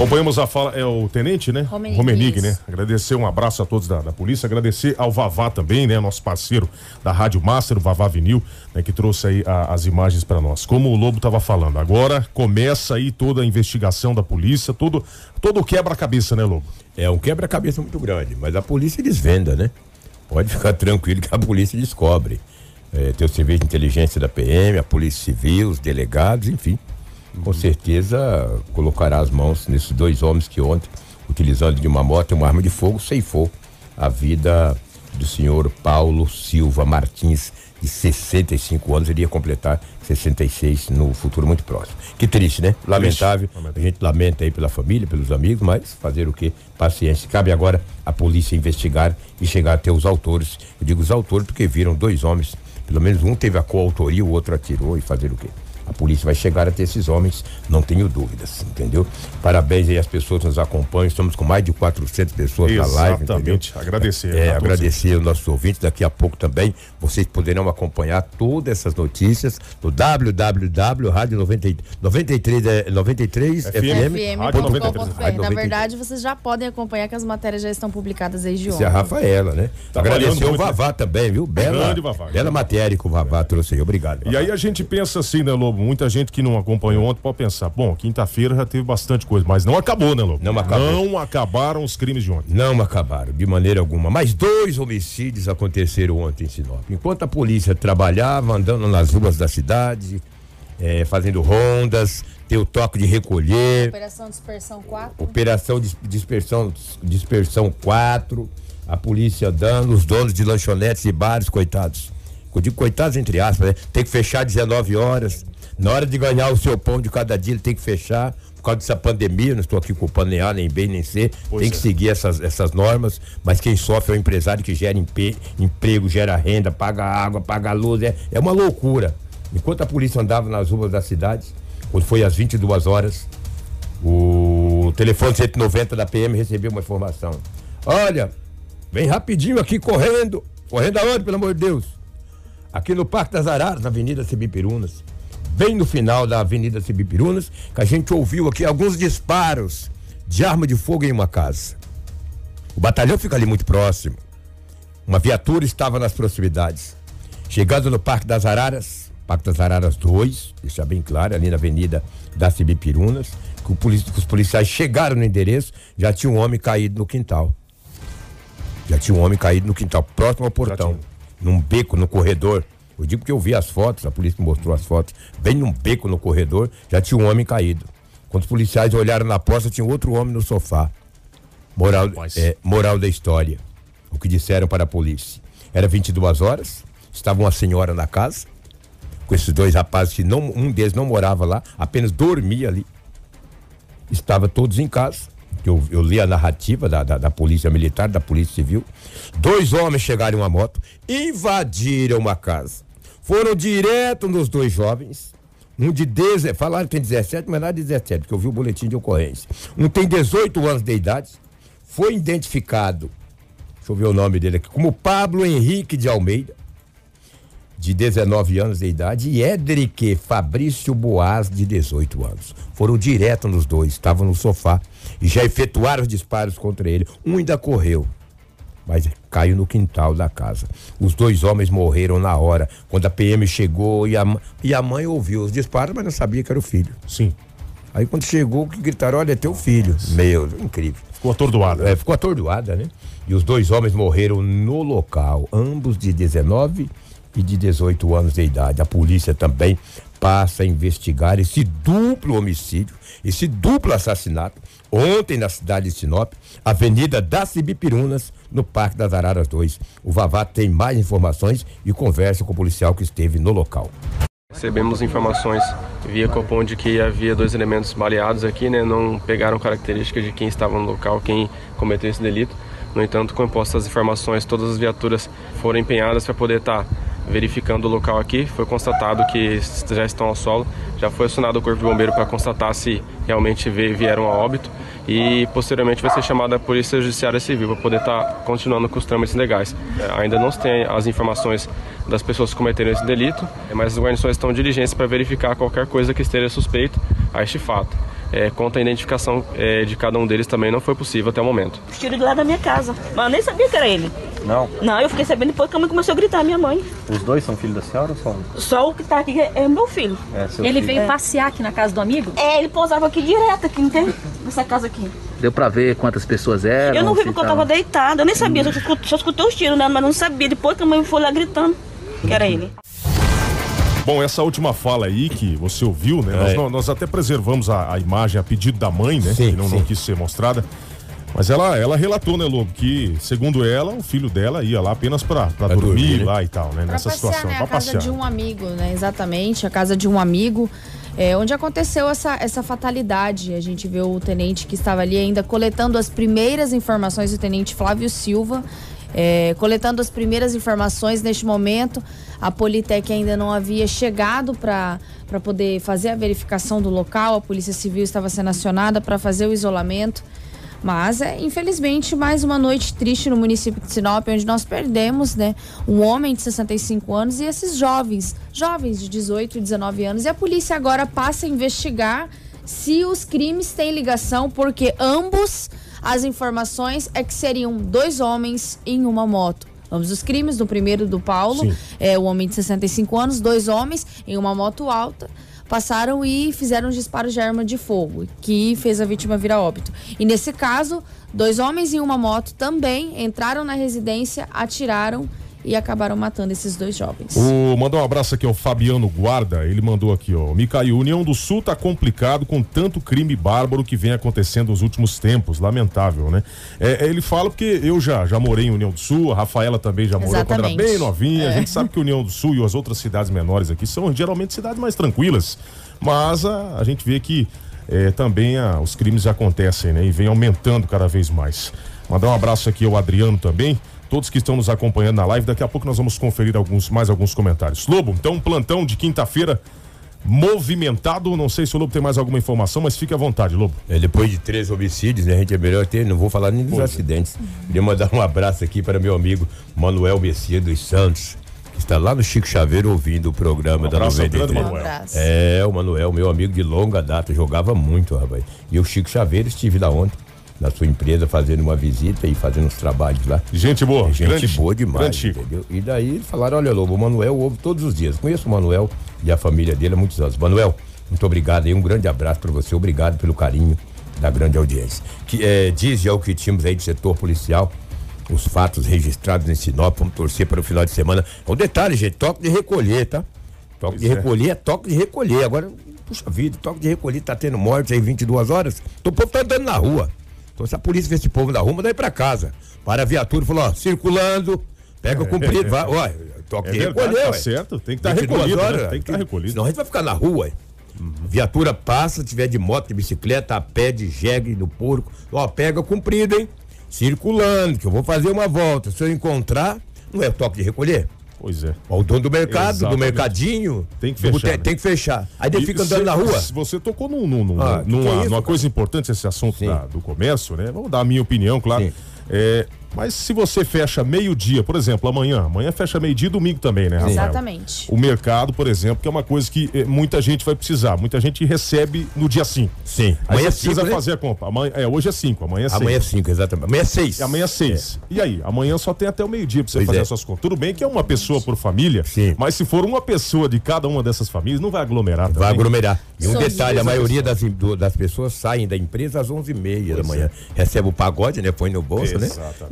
Acompanhamos a fala, é o tenente, né? Romenig, né? Agradecer um abraço a todos da, da polícia, agradecer ao Vavá também, né? Nosso parceiro da Rádio Master, o Vavá Vinil, né? Que trouxe aí a- as imagens para nós. Como o Lobo tava falando, agora começa aí toda a investigação da polícia, todo, todo o quebra-cabeça, né, Lobo? É um quebra-cabeça muito grande, mas a polícia desvenda, né? Pode ficar tranquilo que a polícia descobre. É, tem o serviço de inteligência da PM, a polícia civil, os delegados, enfim. Com certeza colocará as mãos nesses dois homens que ontem, utilizando de uma moto e uma arma de fogo, ceifou a vida do senhor Paulo Silva Martins, de 65 anos, ele ia completar 66 no futuro muito próximo. Que triste, né? Lamentável. A gente lamenta aí pela família, pelos amigos, mas fazer o quê? Paciência. Cabe agora a polícia investigar e chegar até os autores. Eu digo os autores porque viram dois homens Pelo menos um teve a coautoria, o outro atirou e fazer o quê? A polícia vai chegar até esses homens, não tenho dúvidas, entendeu? Parabéns aí às pessoas que nos acompanham, estamos com mais de 400 pessoas na live? Exatamente. Agradecer. É, agradecer aos nossos ouvintes. Daqui a pouco também vocês poderão acompanhar todas essas notícias no www.radio 93, é, 93 FM. Rádio 93. FM.com.br. Rádio Na 93. verdade, vocês já podem acompanhar que as matérias já estão publicadas desde Isso é a ontem. Rafaela, né? Trabalhando Agradecer o. Vavá também, viu? Bela, Grande Vavá. bela matéria que o Vavá trouxe aí. Obrigado. E aí a gente pensa assim, né, Lobo? Muita gente que não acompanhou ontem pode pensar, bom, quinta-feira já teve bastante coisa, mas não acabou, né, Lobo? Não acabou. Não acabaram os crimes de ontem. Não acabaram, de maneira alguma. Mas dois homicídios aconteceram ontem em Sinop. Enquanto a polícia trabalhava, andando nas ruas da cidade, eh, fazendo rondas, tem o toque de recolher, Operação Dispersão 4. operação dispersão, dispersão 4, a polícia andando, os donos de lanchonetes e bares, coitados. Eu digo coitados entre aspas, né? Tem que fechar 19 horas. Na hora de ganhar o seu pão de cada dia, ele tem que fechar. Por causa dessa pandemia, não estou aqui culpando nem A, nem B, nem C. Pois tem que é. seguir essas, essas normas, mas quem sofre é o empresário que gera empe- emprego, gera renda, paga água, paga luz. É, é uma loucura. Enquanto a polícia andava nas ruas da cidade, quando foi às 22 horas, o telefone 190 da PM recebeu uma informação. Olha, vem rapidinho aqui correndo. Correndo aonde, pelo amor de Deus? Aqui no Parque das Araras, na Avenida Cibipirunas. Bem no final da Avenida Cibipirunas, que a gente ouviu aqui alguns disparos de arma de fogo em uma casa. O batalhão fica ali muito próximo. Uma viatura estava nas proximidades. Chegando no Parque das Araras, Parque das Araras 2, deixar bem claro, ali na Avenida das Cibipirunas, que os policiais chegaram no endereço, já tinha um homem caído no quintal. Já tinha um homem caído no quintal, próximo ao portão, num beco, no corredor. Eu digo que eu vi as fotos, a polícia mostrou as fotos, bem num beco no corredor, já tinha um homem caído. Quando os policiais olharam na porta, tinha outro homem no sofá. Moral, é, moral da história. O que disseram para a polícia. Era 22 horas, estava uma senhora na casa, com esses dois rapazes que não, um deles não morava lá, apenas dormia ali. Estava todos em casa. Eu, eu li a narrativa da, da, da polícia militar, da polícia civil. Dois homens chegaram em uma moto, invadiram uma casa. Foram direto nos dois jovens. Um de 10, falaram que tem 17, mas nada de 17, porque eu vi o boletim de ocorrência. Um tem 18 anos de idade, foi identificado, deixa eu ver o nome dele aqui, como Pablo Henrique de Almeida, de 19 anos de idade, e Edrique Fabrício Boaz, de 18 anos. Foram direto nos dois, estavam no sofá e já efetuaram os disparos contra ele. Um ainda correu, mas caiu no quintal da casa. Os dois homens morreram na hora, quando a PM chegou e a, e a mãe ouviu os disparos, mas não sabia que era o filho. Sim. Aí quando chegou, que gritaram: Olha, é teu filho. Meu, incrível. Ficou atordoado. É, ficou atordoada, né? E os dois homens morreram no local, ambos de 19 e de 18 anos de idade. A polícia também passa a investigar esse duplo homicídio, esse duplo assassinato, ontem na cidade de Sinop, Avenida das Ibipirunas, no Parque das Araras 2. O Vavá tem mais informações e conversa com o policial que esteve no local. Recebemos informações via Copom de que havia dois elementos baleados aqui, né? Não pegaram características de quem estava no local, quem cometeu esse delito. No entanto, com impostas as informações, todas as viaturas foram empenhadas para poder estar verificando o local aqui. Foi constatado que já estão ao solo. Já foi acionado o Corpo de Bombeiro para constatar se realmente vieram a óbito. E posteriormente vai ser chamada a Polícia Judiciária Civil para poder estar continuando com os trâmites legais. É, Ainda não se tem as informações das pessoas que cometeram esse delito, mas as guarnições estão em diligência para verificar qualquer coisa que esteja suspeito a este fato. É, quanto à identificação é, de cada um deles também não foi possível até o momento. Os tiros do lado da minha casa. Mas eu nem sabia que era ele. Não. Não, eu fiquei sabendo depois que a mãe começou a gritar, minha mãe. Os dois são filhos da senhora ou só um? Só o que tá aqui é, é meu filho. É, seu ele filho. veio É. passear aqui na casa do amigo? É, ele pousava aqui direto, aqui, entende? Nessa casa aqui. Deu pra ver quantas pessoas eram? eu não vi porque eu tava- deitada, eu nem sabia, só escutei, só escutei os tiros, né? Mas não sabia. Depois que a mãe foi lá gritando que era ele. Bom, essa última fala aí que você ouviu, né? Nós, É. nós- nós até preservamos a, a imagem a pedido da mãe, né? Sim, que não, não quis ser mostrada. Mas ela, ela relatou, né, Lobo, que, segundo ela, o filho dela ia lá apenas pra, pra dormir, dormir, né? lá e tal, né? Pra Nessa passear, situação. né? Pra A casa passear. de um amigo, né? Exatamente, a casa de um amigo. é, onde aconteceu essa, essa fatalidade. A gente vê o tenente que estava ali ainda coletando as primeiras informações, o tenente Flávio Silva. É, coletando as primeiras informações neste momento, a Politec ainda não havia chegado para poder fazer a verificação do local, a Polícia Civil estava sendo acionada para fazer o isolamento. Mas é, infelizmente, mais uma noite triste no município de Sinop, onde nós perdemos, né, um homem de 65 anos e esses jovens, jovens de 18 e 19 anos. E a polícia agora passa a investigar se os crimes têm ligação, porque ambos as informações é que seriam dois homens em uma moto. Ambos os crimes, no primeiro do Paulo, Sim. é o homem de 65 anos, dois homens em uma moto alta passaram e fizeram um disparo de arma de fogo, que fez a vítima vir a óbito. E nesse caso, dois homens em uma moto também entraram na residência, atiraram e acabaram matando esses dois jovens. O, mandar um abraço aqui ao Fabiano Guarda, ele mandou aqui, ó. Micael, União do Sul tá complicado com tanto crime bárbaro que vem acontecendo nos últimos tempos, lamentável, né? É, ele fala porque eu já, já morei em União do Sul, a Rafaela também já morou quando era Exatamente. bem novinha, a É. gente sabe que União do Sul e as outras cidades menores aqui são geralmente cidades mais tranquilas, mas a, a gente vê que é, também a- os crimes acontecem, né? E vem aumentando cada vez mais. Mandar um abraço aqui ao Adriano também, todos que estão nos acompanhando na live. Daqui a pouco nós vamos conferir alguns, mais alguns comentários. Lobo, então um plantão de quinta-feira movimentado. Não sei se o Lobo tem mais alguma informação, mas fique à vontade, Lobo. É, depois de três homicídios, né, a gente é melhor ter, não vou falar nem dos acidentes. Queria mandar um abraço aqui para meu amigo Manuel Messias dos Santos, que está lá no Chico Chaveiro ouvindo o programa Um da abraço ao 93. grande Manuel. Um. É, o Manuel, meu amigo de longa data, jogava muito, rapaz. E o Chico Chaveiro estive lá ontem. Na sua empresa, fazendo uma visita e fazendo uns trabalhos lá. Gente boa, Gente grande- boa demais, entendeu? E daí eles falaram: olha, Lobo, o Manuel ouve todos os dias. Conheço o Manuel e a família dele há muitos anos. Manuel, muito obrigado aí, um grande abraço para você, obrigado pelo carinho da grande audiência. Que é, diz já o que tínhamos aí do setor policial, os fatos registrados em Sinop, vamos torcer para o final de semana. Um detalhe, gente, toque de recolher, tá? Toque de é. recolher é toque de recolher. Agora, puxa vida, toque de recolher tá tendo morte aí 22 horas. Então o povo tá andando na rua. Então se a polícia vê esse povo na rua, ir pra casa. Para a viatura e falou, ó, circulando, pega o cumprido, vai, ó, toque É recolher, tá ué. certo, tem que tá 22 recolhido, né? horas, Tem que tá recolhido. Senão a gente vai ficar na rua, ué. Viatura passa, tiver de moto, de bicicleta, a pé, de jegue, no porco. Ó, pega cumprido, hein? Circulando, que eu vou fazer uma volta. Se eu encontrar, não é o toque de recolher? Pois é. Ó, o dono do mercado, Exatamente. do mercadinho. Tem que fechar, né? Tem que fechar. Aí ele fica andando cê- na rua. Você tocou num, num- num- Ah, numa, é isso, numa coisa importante esse assunto da- do comércio, né? Vou dar a minha opinião, claro. É, mas se você fecha meio-dia, por exemplo, amanhã, amanhã fecha meio-dia e domingo também, né, Rafael? Exatamente. O mercado, por exemplo, que é uma coisa que eh, muita gente vai precisar. Muita gente recebe no dia 5. Sim. Aí Amanhã é você precisa cinco, né? fazer a compra. Amanhã, é, hoje é 5, amanhã é 6. Amanhã é 5, exatamente. Amanhã é 6. Amanhã é 6. E aí? Amanhã só tem até o meio-dia pra você Pois fazer é. as suas contas. Tudo bem que é uma pessoa por família, mas se for uma pessoa de cada uma dessas famílias, não vai aglomerar Vai também. aglomerar. E um Só detalhe, a maioria das, do- das pessoas saem da empresa às 11h30 da manhã. Recebe o pagode, né? Põe no bolso, né?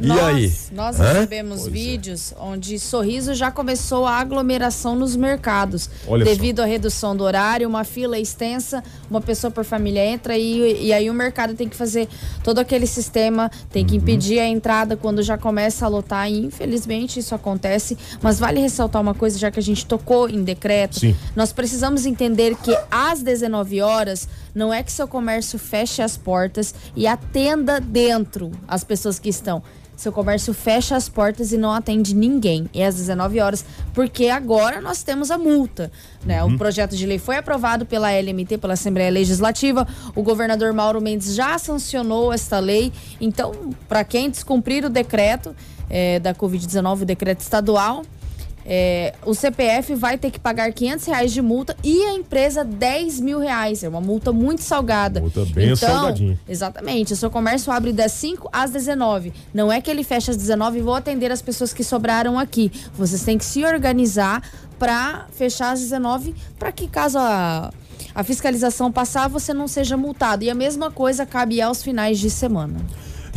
E nós, aí? Nós Hã? recebemos vídeos onde Sorriso já começou a aglomeração nos mercados. Olha só. devido à redução do horário, uma fila extensa, uma pessoa por família entra e, e aí o mercado tem que fazer todo aquele sistema, tem Uhum. que impedir a entrada quando já começa a lotar e infelizmente isso acontece. Mas vale ressaltar uma coisa, já que a gente tocou em decreto, Sim. nós precisamos entender que às 19 horas não é que seu comércio feche as portas e atenda dentro as pessoas que estão. Seu comércio fecha as portas e não atende ninguém. E às 19 horas, porque agora nós temos a multa. Né? Uhum. O projeto de lei foi aprovado pela LMT, pela Assembleia Legislativa. O governador Mauro Mendes já sancionou esta lei. Então, para quem descumprir o decreto eh, da Covid-19, o decreto estadual, é, o CPF vai ter que pagar 500 reais de multa e a empresa 10 mil reais. É uma multa muito salgada. Multa bem então, salgadinha. Exatamente. O seu comércio abre das 5 às 19. Não é que ele fecha às 19 e vou atender as pessoas que sobraram aqui. Vocês têm que se organizar para fechar às 19 para que caso a, a fiscalização passar, você não seja multado. E a mesma coisa cabe aos finais de semana.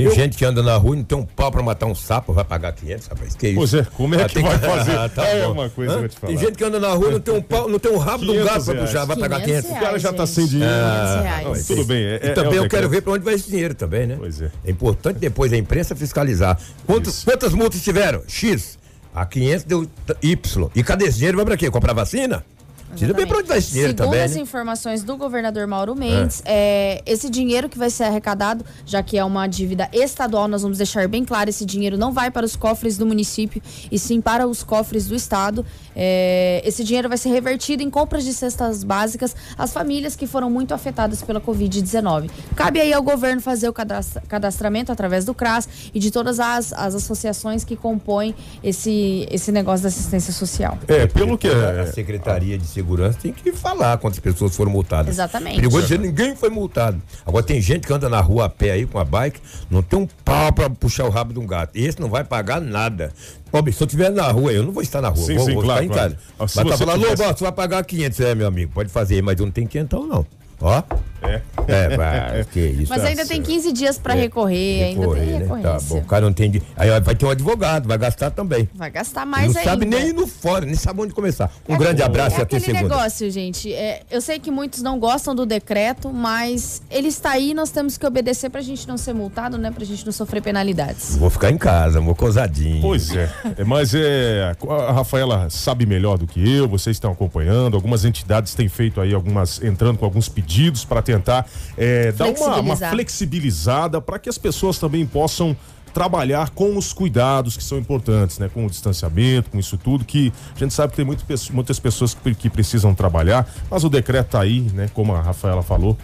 Tem gente que anda na rua e não tem um pau pra matar um sapo, vai pagar 500, rapaz. Que isso? Pois é, como é Ah, que tem vai [LAUGHS] fazer? Ah, É bom. uma coisa que eu te Tem falar. gente que anda na rua e não tem um pau, não tem um rabo do 500 gato pra reais. puxar, vai pagar 500. O cara já tá sem dinheiro. Ah, Mas tudo bem. É, e é- também é eu quero decreto. ver pra onde vai esse dinheiro também, né? Pois é. É importante depois a imprensa fiscalizar. Quantos, quantas multas tiveram? X. A 500 deu Y. E cadê esse dinheiro? Vai pra quê? Comprar vacina? Precisa ver pra onde vai esse dinheiro Segundo também, as né? informações do governador Mauro Mendes, é, esse dinheiro que vai ser arrecadado, já que é uma dívida estadual, nós vamos deixar bem claro, esse dinheiro não vai para os cofres do município, e sim para os cofres do estado. É, esse dinheiro vai ser revertido em compras de cestas básicas às famílias que foram muito afetadas pela Covid-19. Cabe aí ao governo fazer o cadastra- cadastramento através do CRAS e de todas as, as associações que compõem esse, esse negócio da assistência social. É, pelo que A Secretaria de Segurança tem que falar quantas pessoas foram multadas. Exatamente. Perigoso dizer ninguém foi multado. Agora tem gente que anda na rua a pé aí com a bike, não tem um pau pra puxar o rabo de um gato. Esse não vai pagar nada. Ó, bicho, se eu estiver na rua, eu não vou estar na rua. Sim, vou, sim, vou claro, ficar claro. em casa. Ah, Mas tá você falando, tivesse- "Lobo, ó, você vai pagar 500, é, meu amigo, pode fazer, mas eu não tenho 500 não. Ó. É. É, vai, que isso. Mas ainda tem 15 dias para recorrer, ainda Correr, tem né? Tá recorrência. bom, o cara não tem. de- Aí ó, vai ter um advogado, vai gastar também. Vai gastar mais não ainda. sabe nem ir no fora, nem sabe onde começar. Um grande É abraço e até aquele segunda. negócio, gente. é, eu sei que muitos não gostam do decreto, mas ele está aí, nós temos que obedecer pra gente não ser multado, né? Pra gente não sofrer penalidades. Vou ficar em casa, vou cosadinho. Pois é. É, Mas é. A Rafaela sabe melhor do que eu, vocês estão acompanhando. Algumas entidades têm feito aí algumas. entrando com alguns pedidos para tentar é, dar uma, uma flexibilizada para que as pessoas também possam trabalhar com os cuidados que são importantes, né? Com o distanciamento, com isso tudo, que a gente sabe que tem muito, muitas pessoas que, que precisam trabalhar, mas o decreto tá aí, né? Como a Rafaela falou,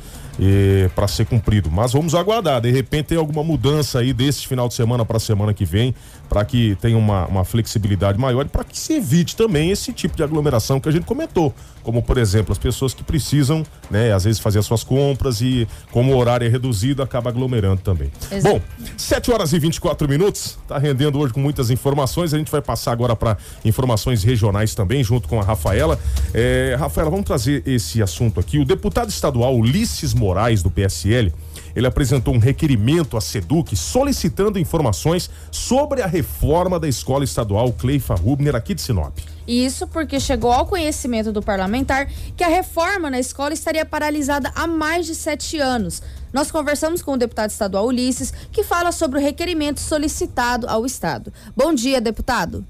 para ser cumprido. Mas vamos aguardar, de repente tem alguma mudança aí desse final de semana para a semana que vem, para que tenha uma, uma flexibilidade maior e para que se evite também esse tipo de aglomeração que a gente comentou. Como, por exemplo, as pessoas que precisam, né, às vezes fazer as suas compras e, como o horário é reduzido, acaba aglomerando também. Exato. Bom, 7 horas e 24 minutos, tá rendendo hoje com muitas informações. A gente vai passar agora para informações regionais também, junto com a Rafaela. É, Rafaela, vamos trazer esse assunto aqui. O deputado estadual Ulisses Moraes, do PSL, ele apresentou um requerimento à SEDUC solicitando informações sobre a reforma da escola estadual Cleifa Rubner aqui de Sinop. Isso porque chegou ao conhecimento do parlamentar que a reforma na escola estaria paralisada há mais de sete anos. Nós conversamos com o deputado estadual Ulisses, que fala sobre o requerimento solicitado ao Estado. Bom dia, deputado.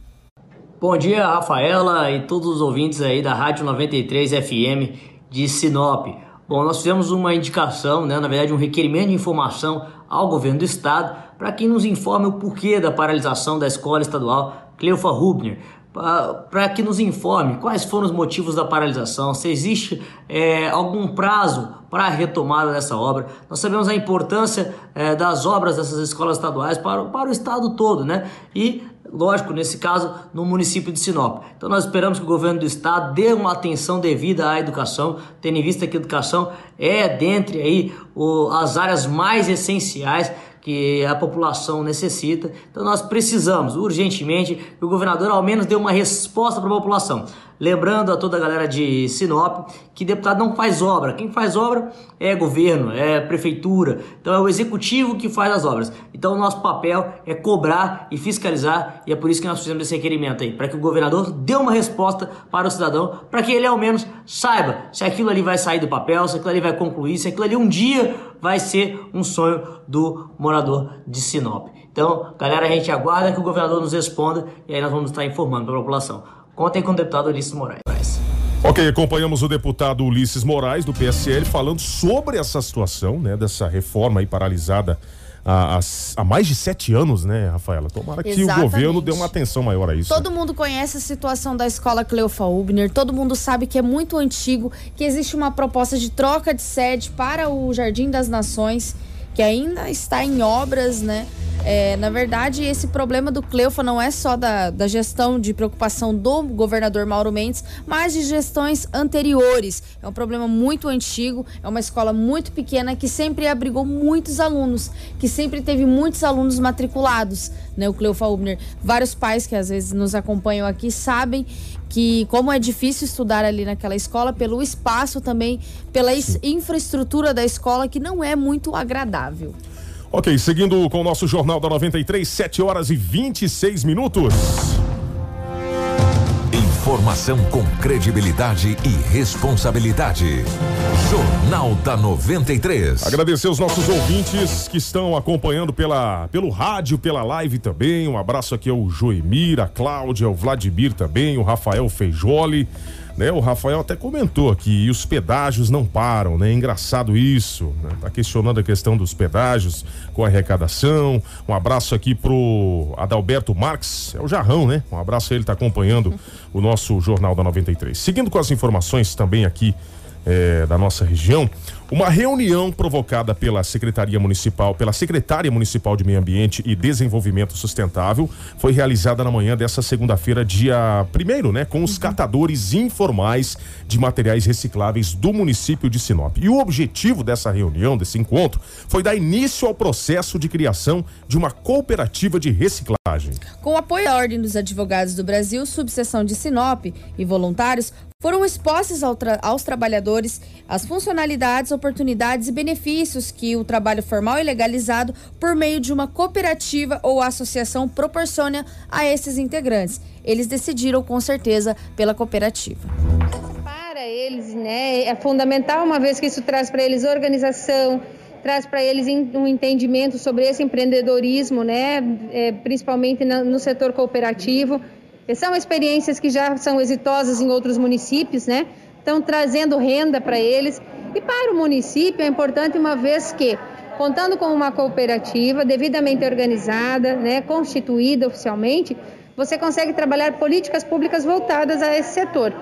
Bom dia, Rafaela e todos os ouvintes aí da Rádio 93 FM de Sinop. Bom, nós fizemos uma indicação, né, na verdade um requerimento de informação ao governo do estado para que nos informe o porquê da paralisação da escola estadual Cleufa Rubner, para que nos informe quais foram os motivos da paralisação, se existe é, algum prazo para a retomada dessa obra. Nós sabemos a importância é, das obras dessas escolas estaduais para, para o estado todo, né? E lógico, nesse caso, no município de Sinop. Então nós esperamos que o governo do estado dê uma atenção devida à educação, tendo em vista que a educação é dentre aí o- as áreas mais essenciais que a população necessita. Então nós precisamos urgentemente que o governador ao menos dê uma resposta para a população. Lembrando a toda a galera de Sinop que deputado não faz obra. Quem faz obra é governo, é prefeitura. Então é o executivo que faz as obras. Então o nosso papel é cobrar e fiscalizar e é por isso que nós fizemos esse requerimento aí, para que o governador dê uma resposta para o cidadão, para que ele ao menos saiba se aquilo ali vai sair do papel, se aquilo ali vai concluir, se aquilo ali um dia vai ser um sonho do morador de Sinop. Então, galera, a gente aguarda que o governador nos responda e aí nós vamos estar informando para a população. Contem com o deputado Ulisses Moraes. Ok, acompanhamos o deputado Ulisses Moraes, do PSL, falando sobre essa situação, né, dessa reforma aí paralisada há, há- mais de sete anos, né, Rafaela? Tomara que o governo dê uma atenção maior a isso. Todo mundo conhece a situação da escola Cleofa Ubner, todo mundo sabe que é muito antigo, que existe uma proposta de troca de sede para o Jardim das Nações, que ainda está em obras, né? É, na verdade, esse problema do Cleufa não é só da, da gestão de preocupação do governador Mauro Mendes, mas de gestões anteriores. É um problema muito antigo, é uma escola muito pequena que sempre abrigou muitos alunos, que sempre teve muitos alunos matriculados, né? O Cleufa Ubner. Vários pais que às vezes nos acompanham aqui sabem que como é difícil estudar ali naquela escola, pelo espaço também, pela infraestrutura da escola que não é muito agradável. Ok, seguindo com o nosso Jornal da 93, 7 horas e 26 minutos. Informação com credibilidade e responsabilidade. Jornal da 93. Agradecer os nossos ouvintes que estão acompanhando pela, pelo rádio, pela live também. Um abraço aqui ao Joemir, a Cláudia, o Vladimir também, o Rafael Feijoli. Né? O Rafael até comentou aqui, e os pedágios não param, né? Engraçado isso, né? Tá questionando a questão dos pedágios com a arrecadação. Um abraço aqui pro Adalberto Marques, é o Jarrão, né? Um abraço ele, tá acompanhando o nosso Jornal da 93. Seguindo com as informações também aqui eh, da nossa região, uma reunião provocada pela Secretaria Municipal, pela Secretária Municipal de Meio Ambiente e Desenvolvimento Sustentável, foi realizada na manhã dessa segunda-feira, dia primeiro, né, com os catadores informais de materiais recicláveis do município de Sinop. E o objetivo dessa reunião, desse encontro, foi dar início ao processo de criação de uma cooperativa de reciclagem. Com o apoio da Ordem dos Advogados do Brasil, subseção de Sinop e voluntários, foram expostos ao tra aos trabalhadores as funcionalidades, oportunidades e benefícios que o trabalho formal e legalizado por meio de uma cooperativa ou associação proporciona a esses integrantes. Eles decidiram com certeza pela cooperativa. Para eles, né, é fundamental uma vez que isso traz para eles organização, traz para eles um entendimento sobre esse empreendedorismo, né, é, principalmente no setor cooperativo. São experiências que já são exitosas em outros municípios, né? Estão trazendo renda para eles. E para o município é importante uma vez que, contando com uma cooperativa devidamente organizada, né, constituída oficialmente, você consegue trabalhar políticas públicas voltadas a esse setor.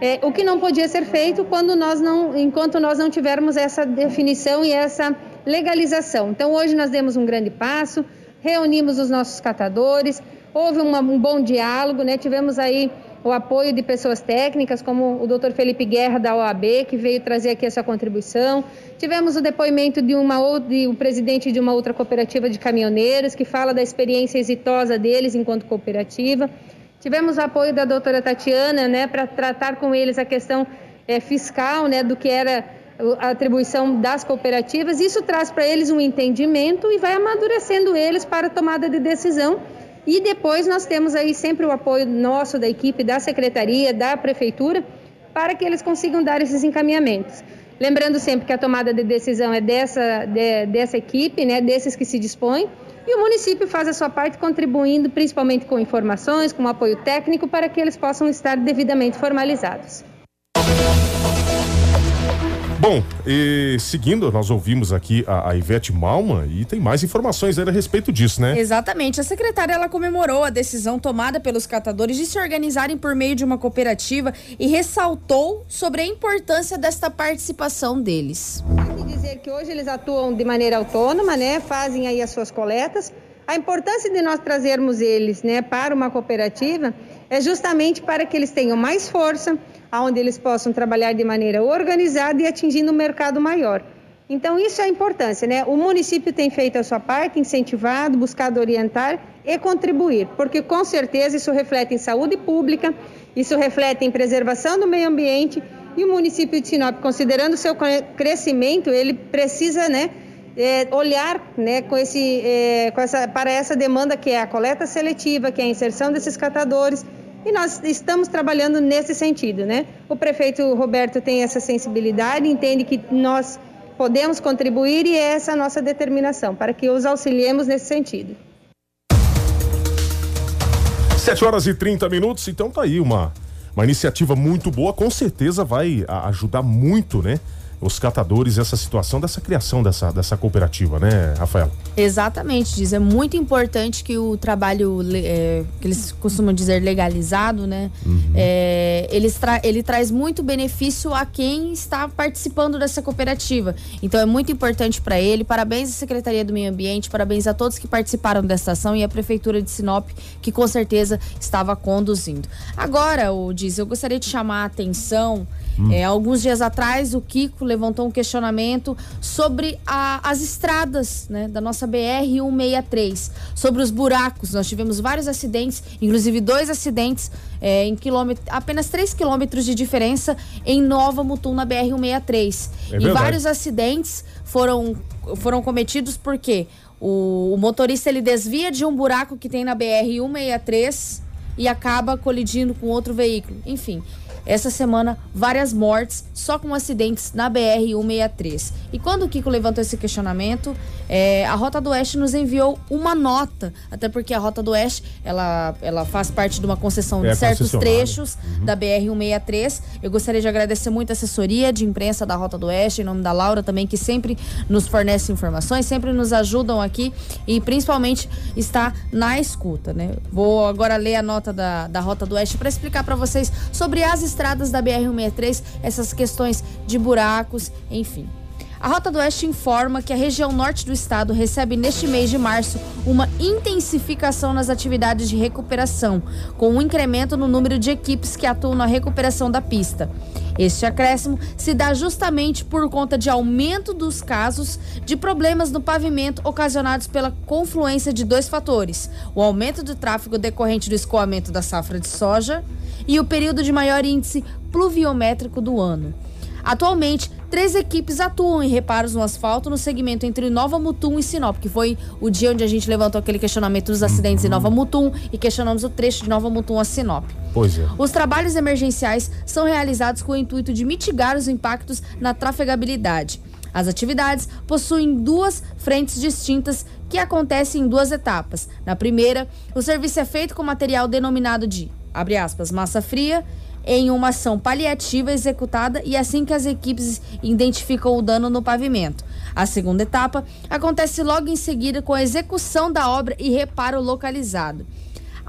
É, o que não podia ser feito quando nós não, enquanto nós não tivermos essa definição e essa legalização. Então hoje nós demos um grande passo, reunimos os nossos catadores, Houve uma, um bom diálogo, né? Tivemos aí o apoio de pessoas técnicas, como o Dr. Felipe Guerra da OAB, que veio trazer aqui a sua contribuição. Tivemos o depoimento de uma de um presidente de uma outra cooperativa de caminhoneiros, que fala da experiência exitosa deles enquanto cooperativa. Tivemos o apoio da doutora Tatiana, né, para tratar com eles a questão é, fiscal, né, do que era a atribuição das cooperativas. Isso traz para eles um entendimento e vai amadurecendo eles para a tomada de decisão e depois nós temos aí sempre o apoio nosso, da equipe, da secretaria, da prefeitura, para que eles consigam dar esses encaminhamentos. Lembrando sempre que a tomada de decisão é dessa, de, dessa equipe, né, desses que se dispõem, e o município faz a sua parte contribuindo principalmente com informações, com apoio técnico, para que eles possam estar devidamente formalizados. Bom, e seguindo, nós ouvimos aqui a, a Ivete Malma e tem mais informações a respeito disso, né? Exatamente. A secretária ela comemorou a decisão tomada pelos catadores de se organizarem por meio de uma cooperativa e ressaltou sobre a importância desta participação deles. Tem que dizer que hoje eles atuam de maneira autônoma, né? Fazem aí as suas coletas. A importância de nós trazermos eles, né, para uma cooperativa é justamente para que eles tenham mais força, onde eles possam trabalhar de maneira organizada e atingindo um mercado maior. Então, isso é a importância, né? O município tem feito a sua parte, incentivado, buscado orientar e contribuir, porque com certeza isso reflete em saúde pública, isso reflete em preservação do meio ambiente e o município de Sinop, considerando o seu crescimento, ele precisa, né, é, olhar, né, com esse, é, com essa, para essa demanda que é a coleta seletiva, que é a inserção desses catadores e nós estamos trabalhando nesse sentido, né? O prefeito Roberto tem essa sensibilidade, entende que nós podemos contribuir e é essa a nossa determinação, para que os auxiliemos nesse sentido. 7 horas e 30 minutos, então tá aí uma, uma iniciativa muito boa, com certeza vai ajudar muito, né? Os catadores essa situação dessa criação dessa, dessa cooperativa, né, Rafael? Exatamente, diz. É muito importante que o trabalho, é, que eles costumam dizer legalizado, né? Uhum. É, ele, tra ele traz muito benefício a quem está participando dessa cooperativa. Então é muito importante para ele. Parabéns à Secretaria do Meio Ambiente, parabéns a todos que participaram dessa ação e a Prefeitura de Sinop, que com certeza estava conduzindo. Agora, o Diz, eu gostaria de chamar a atenção Hum. É, alguns dias atrás, o Kiko levantou um questionamento sobre a, as estradas né, da nossa BR-163, sobre os buracos. Nós tivemos vários acidentes, inclusive dois acidentes é, em quilômetro, apenas 3 quilômetros de diferença em Nova Mutum, na BR-163. É e vários acidentes foram, foram cometidos porque o, o motorista ele desvia de um buraco que tem na BR-163 e acaba colidindo com outro veículo. Enfim, essa semana várias mortes só com acidentes na BR-163. E quando o Kiko levantou esse questionamento, é, a Rota do Oeste nos enviou uma nota, até porque a Rota do Oeste ela, ela faz parte de uma concessão É de certos concessionária. trechos da BR-163. Eu gostaria de agradecer muito a assessoria de imprensa da Rota do Oeste, em nome da Laura também, que sempre nos fornece informações, sempre nos ajudam aqui e principalmente está na escuta, né? Vou agora ler a nota da, da Rota do Oeste para explicar para vocês sobre as estradas da BR-163, essas questões de buracos, enfim. A Rota do Oeste informa que a região norte do estado recebe neste mês de março uma intensificação nas atividades de recuperação, com um incremento no número de equipes que atuam na recuperação da pista. Este acréscimo se dá justamente por conta de aumento dos casos de problemas no pavimento ocasionados pela confluência de dois fatores: o aumento do tráfego decorrente do escoamento da safra de soja e o período de maior índice pluviométrico do ano. Atualmente, três equipes atuam em reparos no asfalto no segmento entre Nova Mutum e Sinop, que foi o dia onde a gente levantou aquele questionamento dos acidentes em Nova Mutum e questionamos o trecho de Nova Mutum a Sinop. Pois é. Os trabalhos emergenciais são realizados com o intuito de mitigar os impactos na trafegabilidade. As atividades possuem duas frentes distintas que acontecem em duas etapas. Na primeira, o serviço é feito com material denominado de, abre aspas, massa fria, em uma ação paliativa executada e assim que as equipes identificam o dano no pavimento. A segunda etapa acontece logo em seguida com a execução da obra e reparo localizado.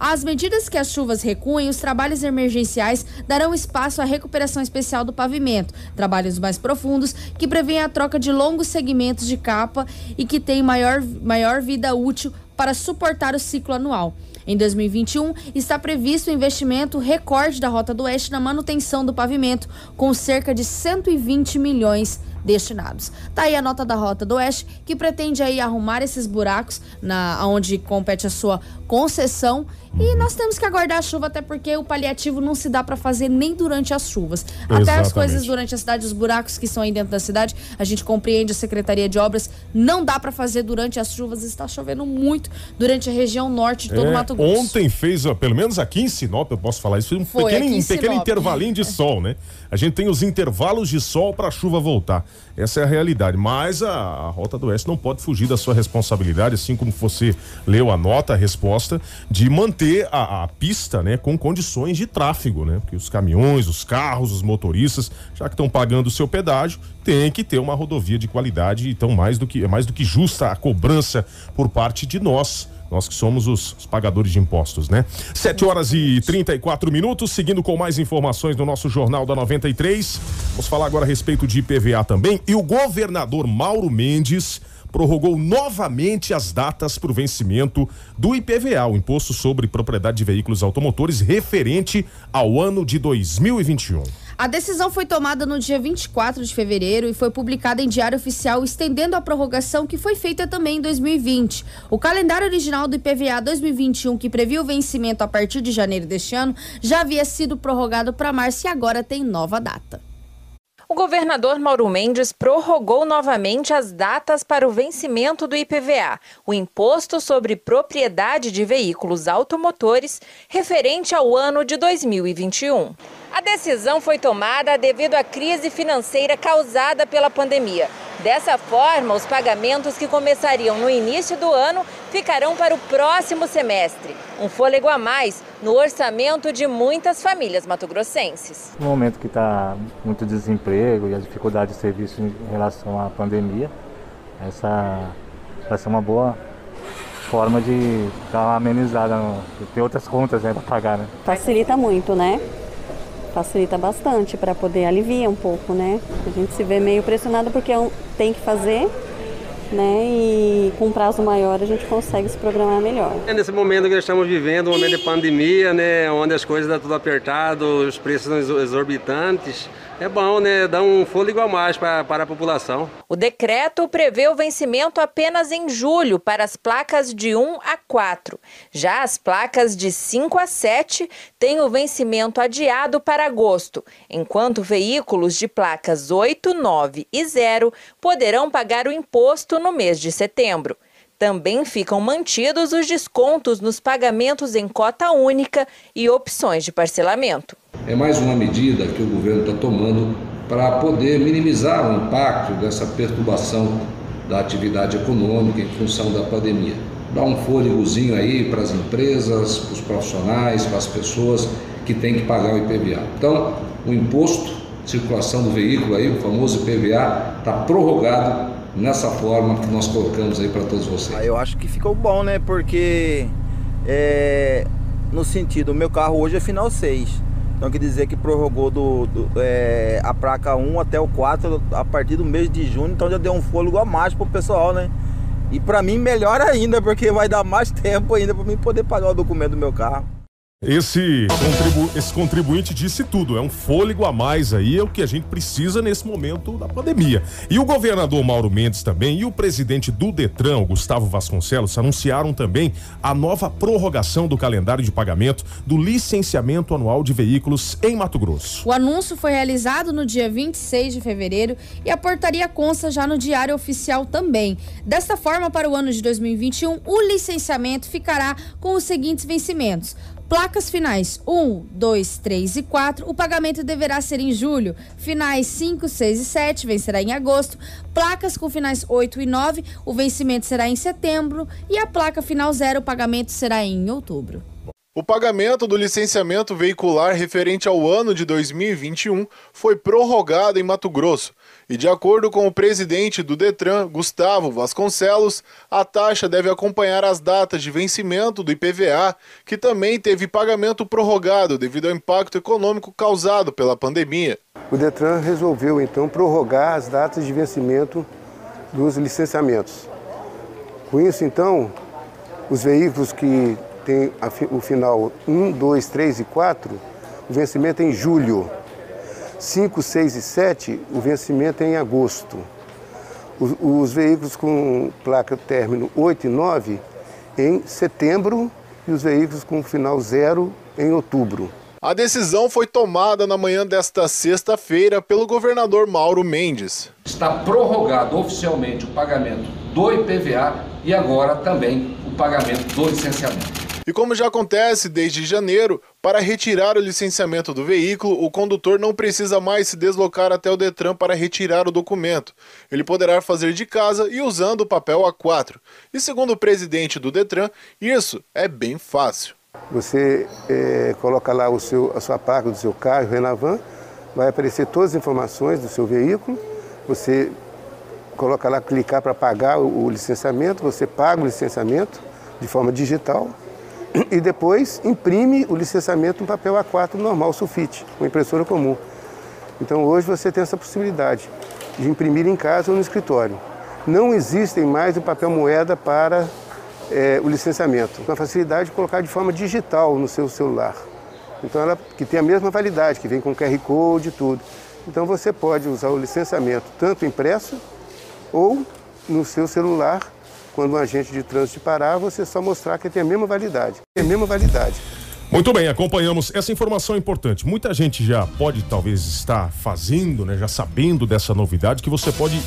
Às medidas que as chuvas recuem, os trabalhos emergenciais darão espaço à recuperação especial do pavimento, trabalhos mais profundos que prevêem a troca de longos segmentos de capa e que têm maior, maior vida útil para suportar o ciclo anual. Em 2021, está previsto o investimento recorde da Rota do Oeste na manutenção do pavimento, com cerca de 120 milhões destinados. Tá aí a nota da Rota do Oeste, que pretende aí arrumar esses buracos na onde compete a sua concessão. E nós temos que aguardar a chuva, até porque o paliativo não se dá para fazer nem durante as chuvas. Até as Exatamente. coisas durante a cidade, os buracos que estão aí dentro da cidade, a gente compreende a Secretaria de Obras, não dá para fazer durante as chuvas. Está chovendo muito durante a região norte de todo o É, Mato Grosso. Ontem fez, pelo menos aqui em Sinop, eu posso falar isso, foi um Foi, pequeno, um pequeno intervalinho de sol, né? A gente tem os intervalos de sol para a chuva voltar. Essa é a realidade. Mas a, a Rota do Oeste não pode fugir da sua responsabilidade, assim como você leu a nota, a resposta, de manter a, a pista, né, com condições de tráfego, né? Porque os caminhões, os carros, os motoristas, já que estão pagando o seu pedágio, tem que ter uma rodovia de qualidade. Então, mais do que é mais do que justa a cobrança por parte de nós. Nós que somos os, pagadores de impostos, né? 7 horas e 34 minutos, seguindo com mais informações no nosso Jornal da 93. Vamos falar agora a respeito de IPVA também. E o governador Mauro Mendes prorrogou novamente as datas para o vencimento do IPVA, o Imposto sobre Propriedade de Veículos Automotores, referente ao ano de 2021. A decisão foi tomada no dia 24 de fevereiro e foi publicada em Diário Oficial, estendendo a prorrogação que foi feita também em 2020. O calendário original do IPVA 2021, que previa o vencimento a partir de janeiro deste ano, já havia sido prorrogado para março e agora tem nova data. O governador Mauro Mendes prorrogou novamente as datas para o vencimento do IPVA, o Imposto sobre Propriedade de Veículos Automotores, referente ao ano de 2021. A decisão foi tomada devido à crise financeira causada pela pandemia. Dessa forma, os pagamentos que começariam no início do ano ficarão para o próximo semestre. Um fôlego a mais no orçamento de muitas famílias matogrossenses. No momento que está muito desemprego e a dificuldade de serviço em relação à pandemia, essa vai ser uma boa forma de dar uma amenizada, de ter outras contas né, para pagar. Né? Facilita muito, né? Facilita bastante para poder aliviar um pouco, né? A gente se vê meio pressionado porque é tem que fazer, né? E com prazo maior a gente consegue se programar melhor. É nesse momento que nós estamos vivendo, um momento de pandemia, né, onde as coisas estão tudo apertado, os preços são exor- exorbitantes, é bom, né, dar um fôlego a mais para, para a população. O decreto prevê o vencimento apenas em julho para as placas de 1 a 4. Já as placas de 5 a 7 têm o vencimento adiado para agosto, enquanto veículos de placas 8, 9 e 0 poderão pagar o imposto no mês de setembro. Também ficam mantidos os descontos nos pagamentos em cota única e opções de parcelamento. é mais uma medida que o governo está tomando para poder minimizar o impacto dessa perturbação da atividade econômica em função da pandemia. Dar um fôlegozinho aí para as empresas, para os profissionais, para as pessoas que têm que pagar o IPVA. Então, o imposto de circulação do veículo aí, o famoso IPVA, está prorrogado nessa forma que nós colocamos aí para todos vocês. Ah, eu acho que ficou bom, né? Porque é, no sentido, meu carro hoje é final 6. Então quer dizer que prorrogou do, do é, a placa 1 até o 4 a partir do mês de junho, então já deu um fôlego a mais pro pessoal, né? E para mim melhor ainda, porque vai dar mais [LAUGHS] tempo ainda para mim poder pagar o documento do meu carro. Esse, contribu esse contribuinte disse tudo, é um fôlego a mais aí, é o que a gente precisa nesse momento da pandemia. E o governador Mauro Mendes também e o presidente do Detran, Gustavo Vasconcelos, anunciaram também a nova prorrogação do calendário de pagamento do licenciamento anual de veículos em Mato Grosso. O anúncio foi realizado no dia 26 de fevereiro e a portaria consta já no Diário Oficial também. Desta forma, para o ano de 2021, o licenciamento ficará com os seguintes vencimentos Placas finais 1, 2, 3 e 4, o pagamento deverá ser em julho. Finais 5, 6 e 7 vencerá em agosto. Placas com finais 8 e 9, o vencimento será em setembro. E a placa final 0, o pagamento será em outubro. O pagamento do licenciamento veicular referente ao ano de 2021 foi prorrogado em Mato Grosso e, de acordo com o presidente do Detran, Gustavo Vasconcelos, a taxa deve acompanhar as datas de vencimento do IPVA, que também teve pagamento prorrogado devido ao impacto econômico causado pela pandemia. O Detran resolveu então prorrogar as datas de vencimento dos licenciamentos. Com isso, então, os veículos que têm o final 1, 2, 3 e 4, o vencimento é em julho 5, 6 e 7, o vencimento é em agosto. Os, os veículos com placa término 8 e 9 em setembro e os veículos com final zero em outubro. A decisão foi tomada na manhã desta sexta-feira pelo governador Mauro Mendes. Está prorrogado oficialmente o pagamento do IPVA e agora também o pagamento do licenciamento. E como já acontece desde janeiro, para retirar o licenciamento do veículo, o condutor não precisa mais se deslocar até o Detran para retirar o documento. Ele poderá fazer de casa e usando o papel A4. E segundo o presidente do Detran, isso é bem fácil. Você é, coloca lá o seu, a sua placa do seu carro, Renavan, vai aparecer todas as informações do seu veículo. Você coloca lá, clicar para pagar o, o licenciamento, você paga o licenciamento de forma digital e depois imprime o licenciamento em papel A4 normal, sulfite, com impressora comum. Então hoje você tem essa possibilidade de imprimir em casa ou no escritório. Não existem mais o papel moeda para é, o licenciamento, com a facilidade de colocar de forma digital no seu celular. Então ela que tem a mesma validade, que vem com QR Code e tudo. Então você pode usar o licenciamento tanto impresso ou no seu celular quando um agente de trânsito parar, você só mostrar que tem a mesma validade. Tem a mesma validade. Muito bem, acompanhamos essa informação importante. Muita gente já pode talvez estar fazendo, né, já sabendo dessa novidade que você pode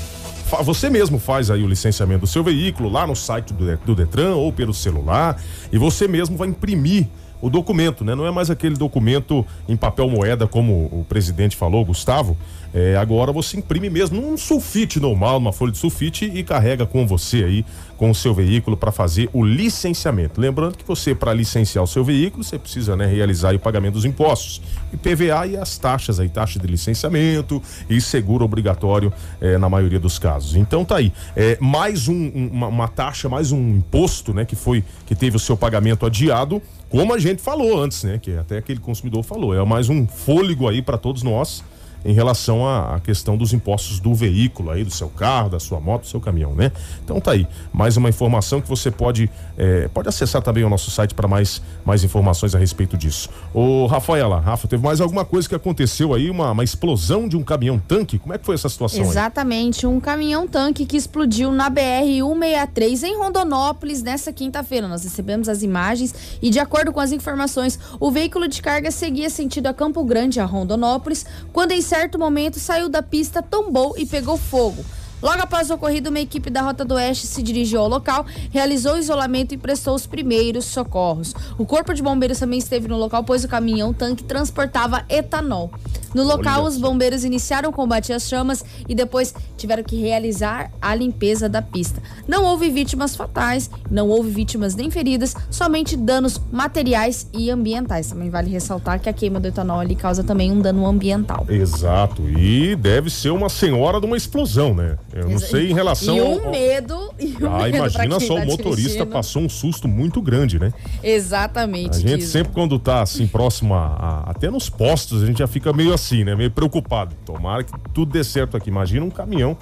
você mesmo faz aí o licenciamento do seu veículo lá no site do Detran ou pelo celular e você mesmo vai imprimir o documento, né? Não é mais aquele documento em papel moeda, como o presidente falou, Gustavo. É, agora você imprime mesmo num sulfite normal, numa folha de sulfite e carrega com você aí, com o seu veículo para fazer o licenciamento. Lembrando que você, para licenciar o seu veículo, você precisa né, realizar o pagamento dos impostos, IPVA e as taxas aí, taxa de licenciamento e seguro obrigatório é, na maioria dos casos. Então tá aí, é, mais um, um, uma, uma taxa, mais um imposto, né, que foi que teve o seu pagamento adiado como a gente falou antes, né? Que até aquele consumidor falou, é mais um fôlego aí para todos nós em relação à, à, questão dos impostos do veículo aí, do seu carro, da sua moto, do seu caminhão, né? Então tá aí, mais uma informação que você pode é, pode acessar também o nosso site para mais, mais informações a respeito disso. Ô Rafaela, Rafa, teve mais alguma coisa que aconteceu aí, uma, uma explosão de um caminhão tanque? Como é que foi essa situação Exatamente, aí? um caminhão tanque que explodiu na BR 163 em Rondonópolis nessa quinta-feira. Nós recebemos as imagens e de acordo com as informações, o veículo de carga seguia sentido a Campo Grande, a Rondonópolis, quando em certo momento saiu da pista, tombou e pegou fogo. Logo após o ocorrido, uma equipe da Rota do Oeste se dirigiu ao local, realizou o isolamento e prestou os primeiros socorros. O Corpo de Bombeiros também esteve no local, pois o caminhão-tanque transportava etanol. No local, Olha os bombeiros iniciaram o combate às chamas e depois tiveram que realizar a limpeza da pista. Não houve vítimas fatais, não houve vítimas nem feridas, somente danos materiais e ambientais. Também vale ressaltar que a queima do etanol ali causa também um dano ambiental. Exato. E deve ser uma senhora de uma explosão, né? Eu não sei em relação E ao- um medo. E um Ah, medo imagina só, tá o motorista dirigindo. passou um susto muito grande, né? Exatamente. A gente sempre quando tá assim próximo a, a- até nos postos, a gente já fica meio assim, né? Meio preocupado. Tomara que tudo dê certo aqui. Imagina um caminhão,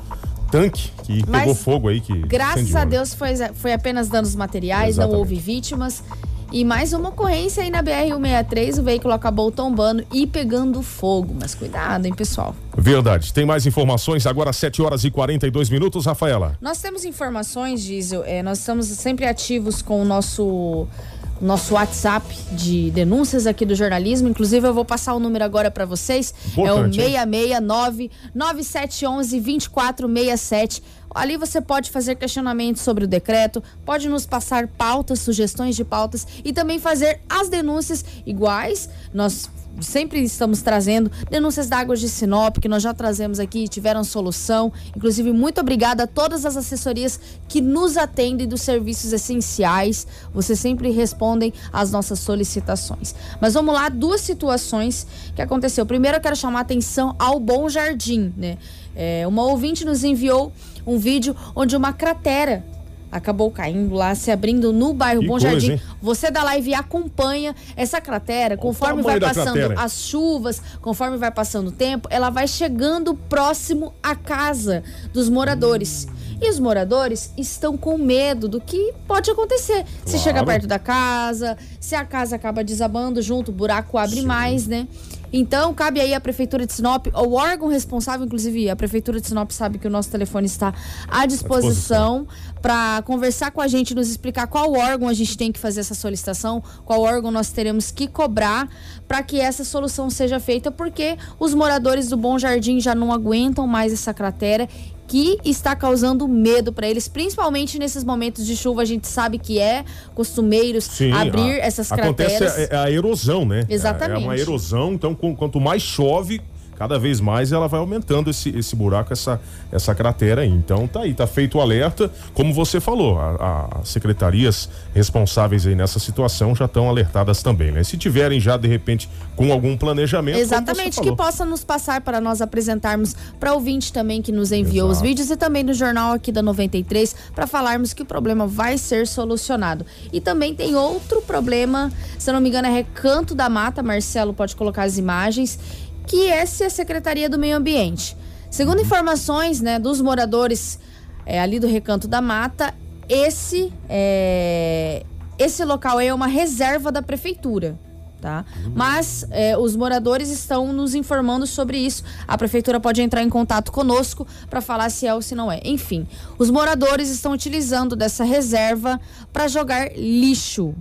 tanque que Mas, pegou fogo aí que Graças a né? Deus foi, foi apenas danos materiais, Exatamente. não houve vítimas. E mais uma ocorrência aí na BR-163, o veículo acabou tombando e pegando fogo. Mas cuidado, hein, pessoal. Verdade. Tem mais informações agora 7 horas e 42 minutos, Rafaela. Nós temos informações, Diesel, é, nós estamos sempre ativos com o nosso nosso WhatsApp de denúncias aqui do jornalismo. Inclusive, eu vou passar o número agora para vocês. é o Importante, hein? 669 9711 2467. Ali você pode fazer questionamentos sobre o decreto, pode nos passar pautas, sugestões de pautas e também fazer as denúncias iguais. Nós sempre estamos trazendo denúncias da de Sinop, que nós já trazemos aqui, tiveram solução. Inclusive, muito obrigada a todas as assessorias que nos atendem dos serviços essenciais. Vocês sempre respondem às nossas solicitações. Mas vamos lá, duas situações que aconteceu. Primeiro, eu quero chamar a atenção ao Bom Jardim, né? É, uma ouvinte nos enviou um vídeo onde uma cratera acabou caindo lá, se abrindo no bairro Que Bom coisa, Jardim. hein? Você da live acompanha essa cratera, conforme vai passando cratera. as chuvas, conforme vai passando o tempo, ela vai chegando próximo à casa dos moradores. E os moradores estão com medo do que pode acontecer. Se Claro. chega perto da casa, se a casa acaba desabando junto, o buraco abre mais, né? Então, cabe aí à Prefeitura de Sinop, o órgão responsável, inclusive a Prefeitura de Sinop sabe que o nosso telefone está à disposição para conversar com a gente, nos explicar qual órgão a gente tem que fazer essa solicitação, qual órgão nós teremos que cobrar para que essa solução seja feita, porque os moradores do Bom Jardim já não aguentam mais essa cratera que está causando medo para eles, principalmente nesses momentos de chuva. A gente sabe que é costumeiros Sim, abrir a- essas Acontece crateras. a, a erosão, né? Exatamente. É uma erosão, então com- quanto mais chove, cada vez mais ela vai aumentando esse, esse buraco, essa, essa cratera aí. Então tá aí, tá feito o alerta. Como você falou, as secretarias responsáveis aí nessa situação já estão alertadas também, né? Se tiverem já, de repente, com algum planejamento. Exatamente, que possa nos passar para nós apresentarmos para ouvinte também que nos enviou os Exato. vídeos e também no jornal aqui da 93 para falarmos que o problema vai ser solucionado. E também tem outro problema, se eu não me engano é Recanto da Mata, Marcelo pode colocar as imagens, que essa é a Secretaria do Meio Ambiente. Segundo Uhum. informações, né, dos moradores é, ali do Recanto da Mata, esse é, esse local é uma reserva da prefeitura tá? Mas é, os moradores estão nos informando sobre isso. A prefeitura pode entrar em contato conosco para falar se é ou se não é. Enfim, os moradores estão utilizando dessa reserva para jogar lixo.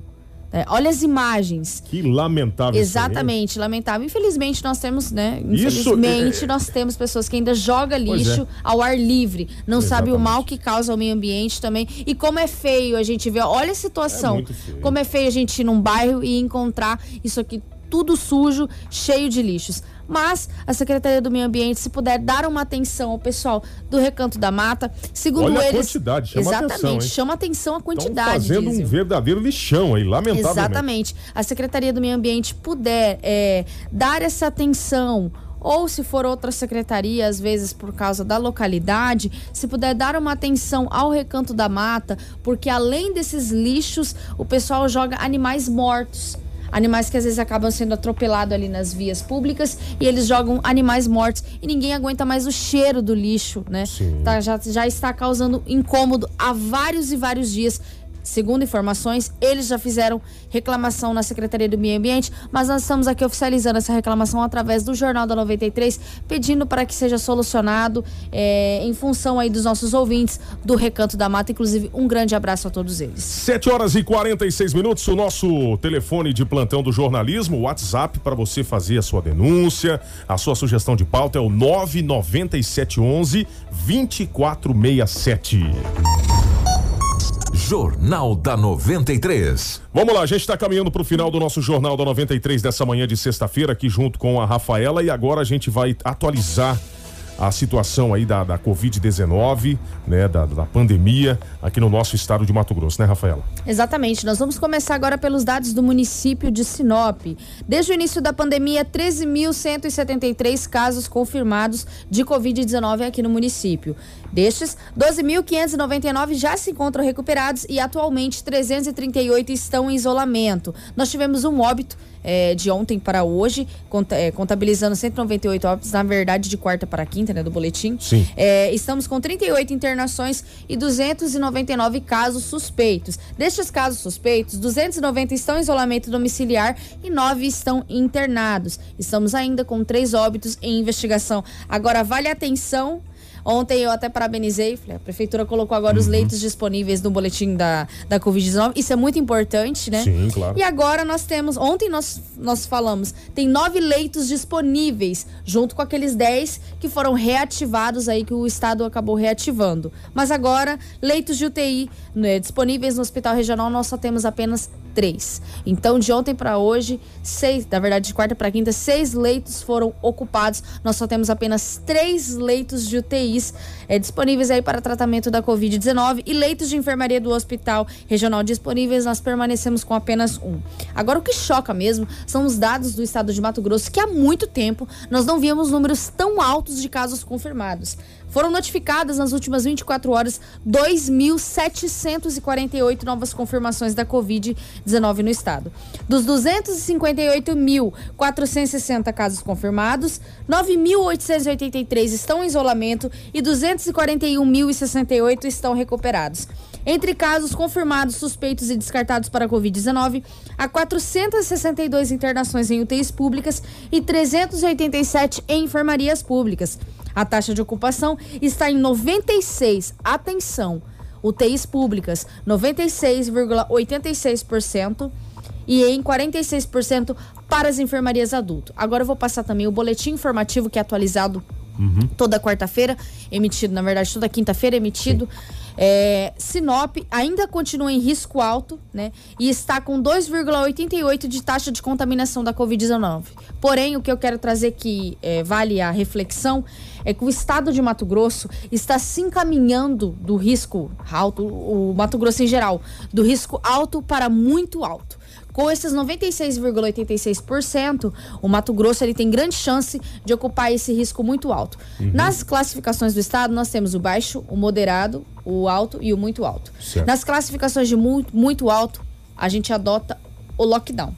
Né? Olha as imagens. Que lamentável. Exatamente, lamentável. Infelizmente nós temos, né? Isso, Infelizmente é- nós temos pessoas que ainda jogam Pois lixo é. ao ar livre, não sabe o Exatamente. mal que causa ao meio ambiente também. E como é feio a gente ver, olha a situação. É como é feio a gente ir num bairro e encontrar isso aqui tudo sujo, cheio de lixos. Mas a Secretaria do Meio Ambiente, se puder dar uma atenção ao pessoal do Recanto da Mata, segundo Olha a eles, quantidade, chama exatamente, atenção, chama atenção a Estão quantidade. fazendo Diesel. um verdadeiro lixão aí, lamentavelmente. Exatamente. A Secretaria do Meio Ambiente puder é, dar essa atenção, ou se for outra secretaria, às vezes por causa da localidade, se puder dar uma atenção ao recanto da mata, porque além desses lixos, o pessoal joga animais mortos. Animais que às vezes acabam sendo atropelados ali nas vias públicas e eles jogam animais mortos e ninguém aguenta mais o cheiro do lixo, né? Tá, já, já está causando incômodo há vários e vários dias Segundo informações, eles já fizeram reclamação na Secretaria do Meio Ambiente, mas nós estamos aqui oficializando essa reclamação através do Jornal da 93, pedindo para que seja solucionado é, em função aí dos nossos ouvintes do Recanto da Mata. Inclusive, um grande abraço a todos eles. 7 horas e 46 minutos, o nosso telefone de plantão do jornalismo, o WhatsApp para você fazer a sua denúncia, a sua sugestão de pauta é o 99711 2467. Jornal da 93. Vamos lá, a gente está caminhando para o final do nosso Jornal da 93 dessa manhã de sexta-feira, aqui junto com a Rafaela, e agora a gente vai atualizar a situação aí da, da Covid-19, né, da, da pandemia aqui no nosso estado de Mato Grosso, né, Rafaela? Exatamente. Nós vamos começar agora pelos dados do município de Sinop. Desde o início da pandemia, 13.173 casos confirmados de Covid-19 aqui no município. Destes, 12.599 já se encontram recuperados e atualmente 338 estão em isolamento. Nós tivemos um óbito é, de ontem para hoje, é, contabilizando 198 óbitos, na verdade de quarta para quinta, né, do boletim. Sim. É, estamos com 38 internações e 299 casos suspeitos. Destes casos suspeitos, 290 estão em isolamento domiciliar e 9 estão internados. Estamos ainda com três óbitos em investigação. Agora, vale atenção Ontem eu até parabenizei, falei, a prefeitura colocou agora uhum. os leitos disponíveis no boletim da, da Covid-19. Isso é muito importante, né? Sim, claro. E agora nós temos, ontem nós, nós falamos, tem nove leitos disponíveis, junto com aqueles dez que foram reativados aí, que o Estado acabou reativando. Mas agora, leitos de UTI né, disponíveis no Hospital Regional, nós só temos apenas três. Então, de ontem para hoje, seis, na verdade, de quarta para quinta, seis leitos foram ocupados. Nós só temos apenas três leitos de É, disponíveis aí para tratamento da Covid-19 e leitos de enfermaria do hospital regional disponíveis. Nós permanecemos com apenas um. Agora, o que choca mesmo são os dados do estado de Mato Grosso, que há muito tempo nós não víamos números tão altos de casos confirmados. Foram notificadas nas últimas 24 horas 2.748 novas confirmações da Covid-19 no estado. Dos 258.460 casos confirmados, 9.883 estão em isolamento e 241.068 estão recuperados. Entre casos confirmados, suspeitos e descartados para a Covid-19, há 462 internações em UTIs públicas e 387 em enfermarias públicas. A taxa de ocupação está em 96. Atenção, UTIs públicas 96,86% e em 46% para as enfermarias adulto. Agora eu vou passar também o boletim informativo que é atualizado uhum. toda quarta-feira, emitido, na verdade, toda quinta-feira emitido. É, Sinop ainda continua em risco alto, né? E está com 2,88 de taxa de contaminação da Covid-19. Porém, o que eu quero trazer que é, vale a reflexão é que o estado de Mato Grosso está se encaminhando do risco alto, o Mato Grosso em geral, do risco alto para muito alto. Com esses 96,86%, o Mato Grosso ele tem grande chance de ocupar esse risco muito alto. Uhum. Nas classificações do estado, nós temos o baixo, o moderado, o alto e o muito alto. Certo. Nas classificações de muito, muito alto, a gente adota o lockdown.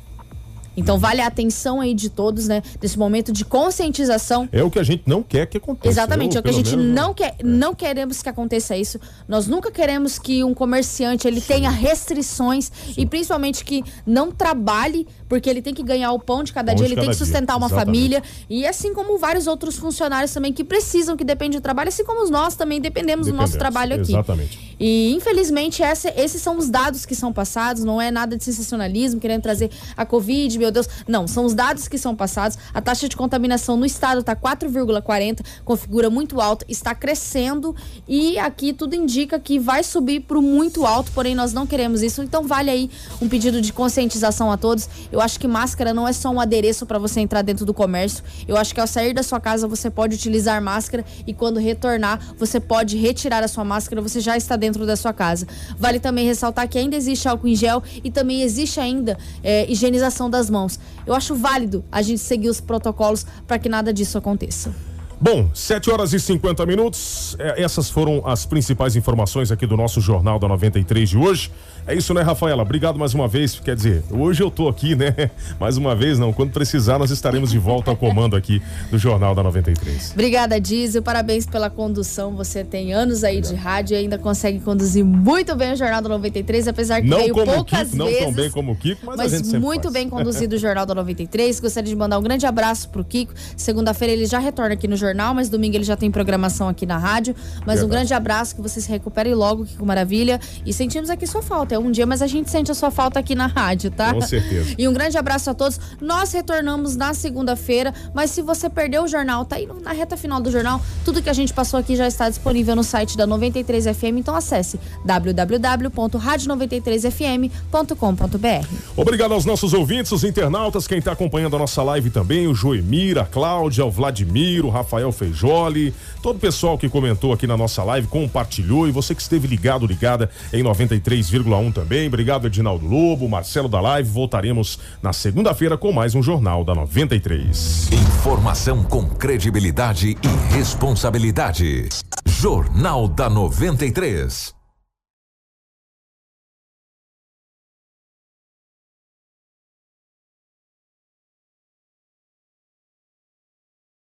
Então vale a atenção aí de todos, né? Desse momento de conscientização. É o que a gente não quer que aconteça. Exatamente, é o que a gente menos, não quer, é. não queremos que aconteça isso. Nós nunca queremos que um comerciante ele Sim. tenha restrições Sim. e principalmente que não trabalhe porque ele tem que ganhar o pão de cada pão dia, de ele cada tem que sustentar dia. uma Exatamente. família e assim como vários outros funcionários também que precisam, que dependem do trabalho, assim como nós também dependemos, dependemos do nosso trabalho aqui. Exatamente. E infelizmente essa, esses são os dados que são passados, não é nada de sensacionalismo, querendo trazer a Covid, meu Deus. Não, são os dados que são passados. A taxa de contaminação no estado está 4,40, configura muito alto, está crescendo e aqui tudo indica que vai subir para o muito alto, porém nós não queremos isso. Então vale aí um pedido de conscientização a todos. Eu acho que máscara não é só um adereço para você entrar dentro do comércio. Eu acho que ao sair da sua casa você pode utilizar máscara e quando retornar você pode retirar a sua máscara, você já está dentro da sua casa. Vale também ressaltar que ainda existe álcool em gel e também existe ainda é, higienização das mãos. Eu acho válido a gente seguir os protocolos para que nada disso aconteça. Bom, 7 horas e 50 minutos. É, essas foram as principais informações aqui do nosso Jornal da 93 de hoje. É isso, né, Rafaela? Obrigado mais uma vez. Quer dizer, hoje eu tô aqui, né? [LAUGHS] Mais uma vez, não. Quando precisar, nós estaremos de volta ao comando aqui do Jornal da 93. Obrigada, Diesel. Parabéns pela condução. Você tem anos aí de rádio e ainda consegue conduzir muito bem o Jornal da 93, apesar que não veio poucas Kiko, vezes. Não tão bem como o Kiko, mas, mas a gente muito faz. bem conduzido o Jornal da 93. Gostaria de mandar um grande abraço pro Kiko. Segunda-feira ele já retorna aqui no jornal, mas domingo ele já tem programação aqui na rádio. Mas um Verdade. grande abraço, que você se recupere logo, Kiko Maravilha. E sentimos aqui sua falta. É um dia, mas a gente sente a sua falta aqui na rádio, tá? Com certeza. [LAUGHS] E um grande abraço a todos. Nós retornamos na segunda-feira, mas se você perdeu o jornal, tá aí na reta final do jornal, tudo que a gente passou aqui já está disponível no site da 93 FM, então acesse www.radio93fm.com.br. Obrigado aos nossos ouvintes, os internautas, quem está acompanhando a nossa live também, o Joemir, a Cláudia, o Vladimir, o Rafael Feijoli, todo o pessoal que comentou aqui na nossa live, compartilhou e você que esteve ligado, ligada em 93,1 também. Obrigado, Edinaldo Lobo, Marcelo da Live. Voltaremos na segunda-feira com mais um Jornal da 93. Informação com credibilidade e responsabilidade. Jornal da 93.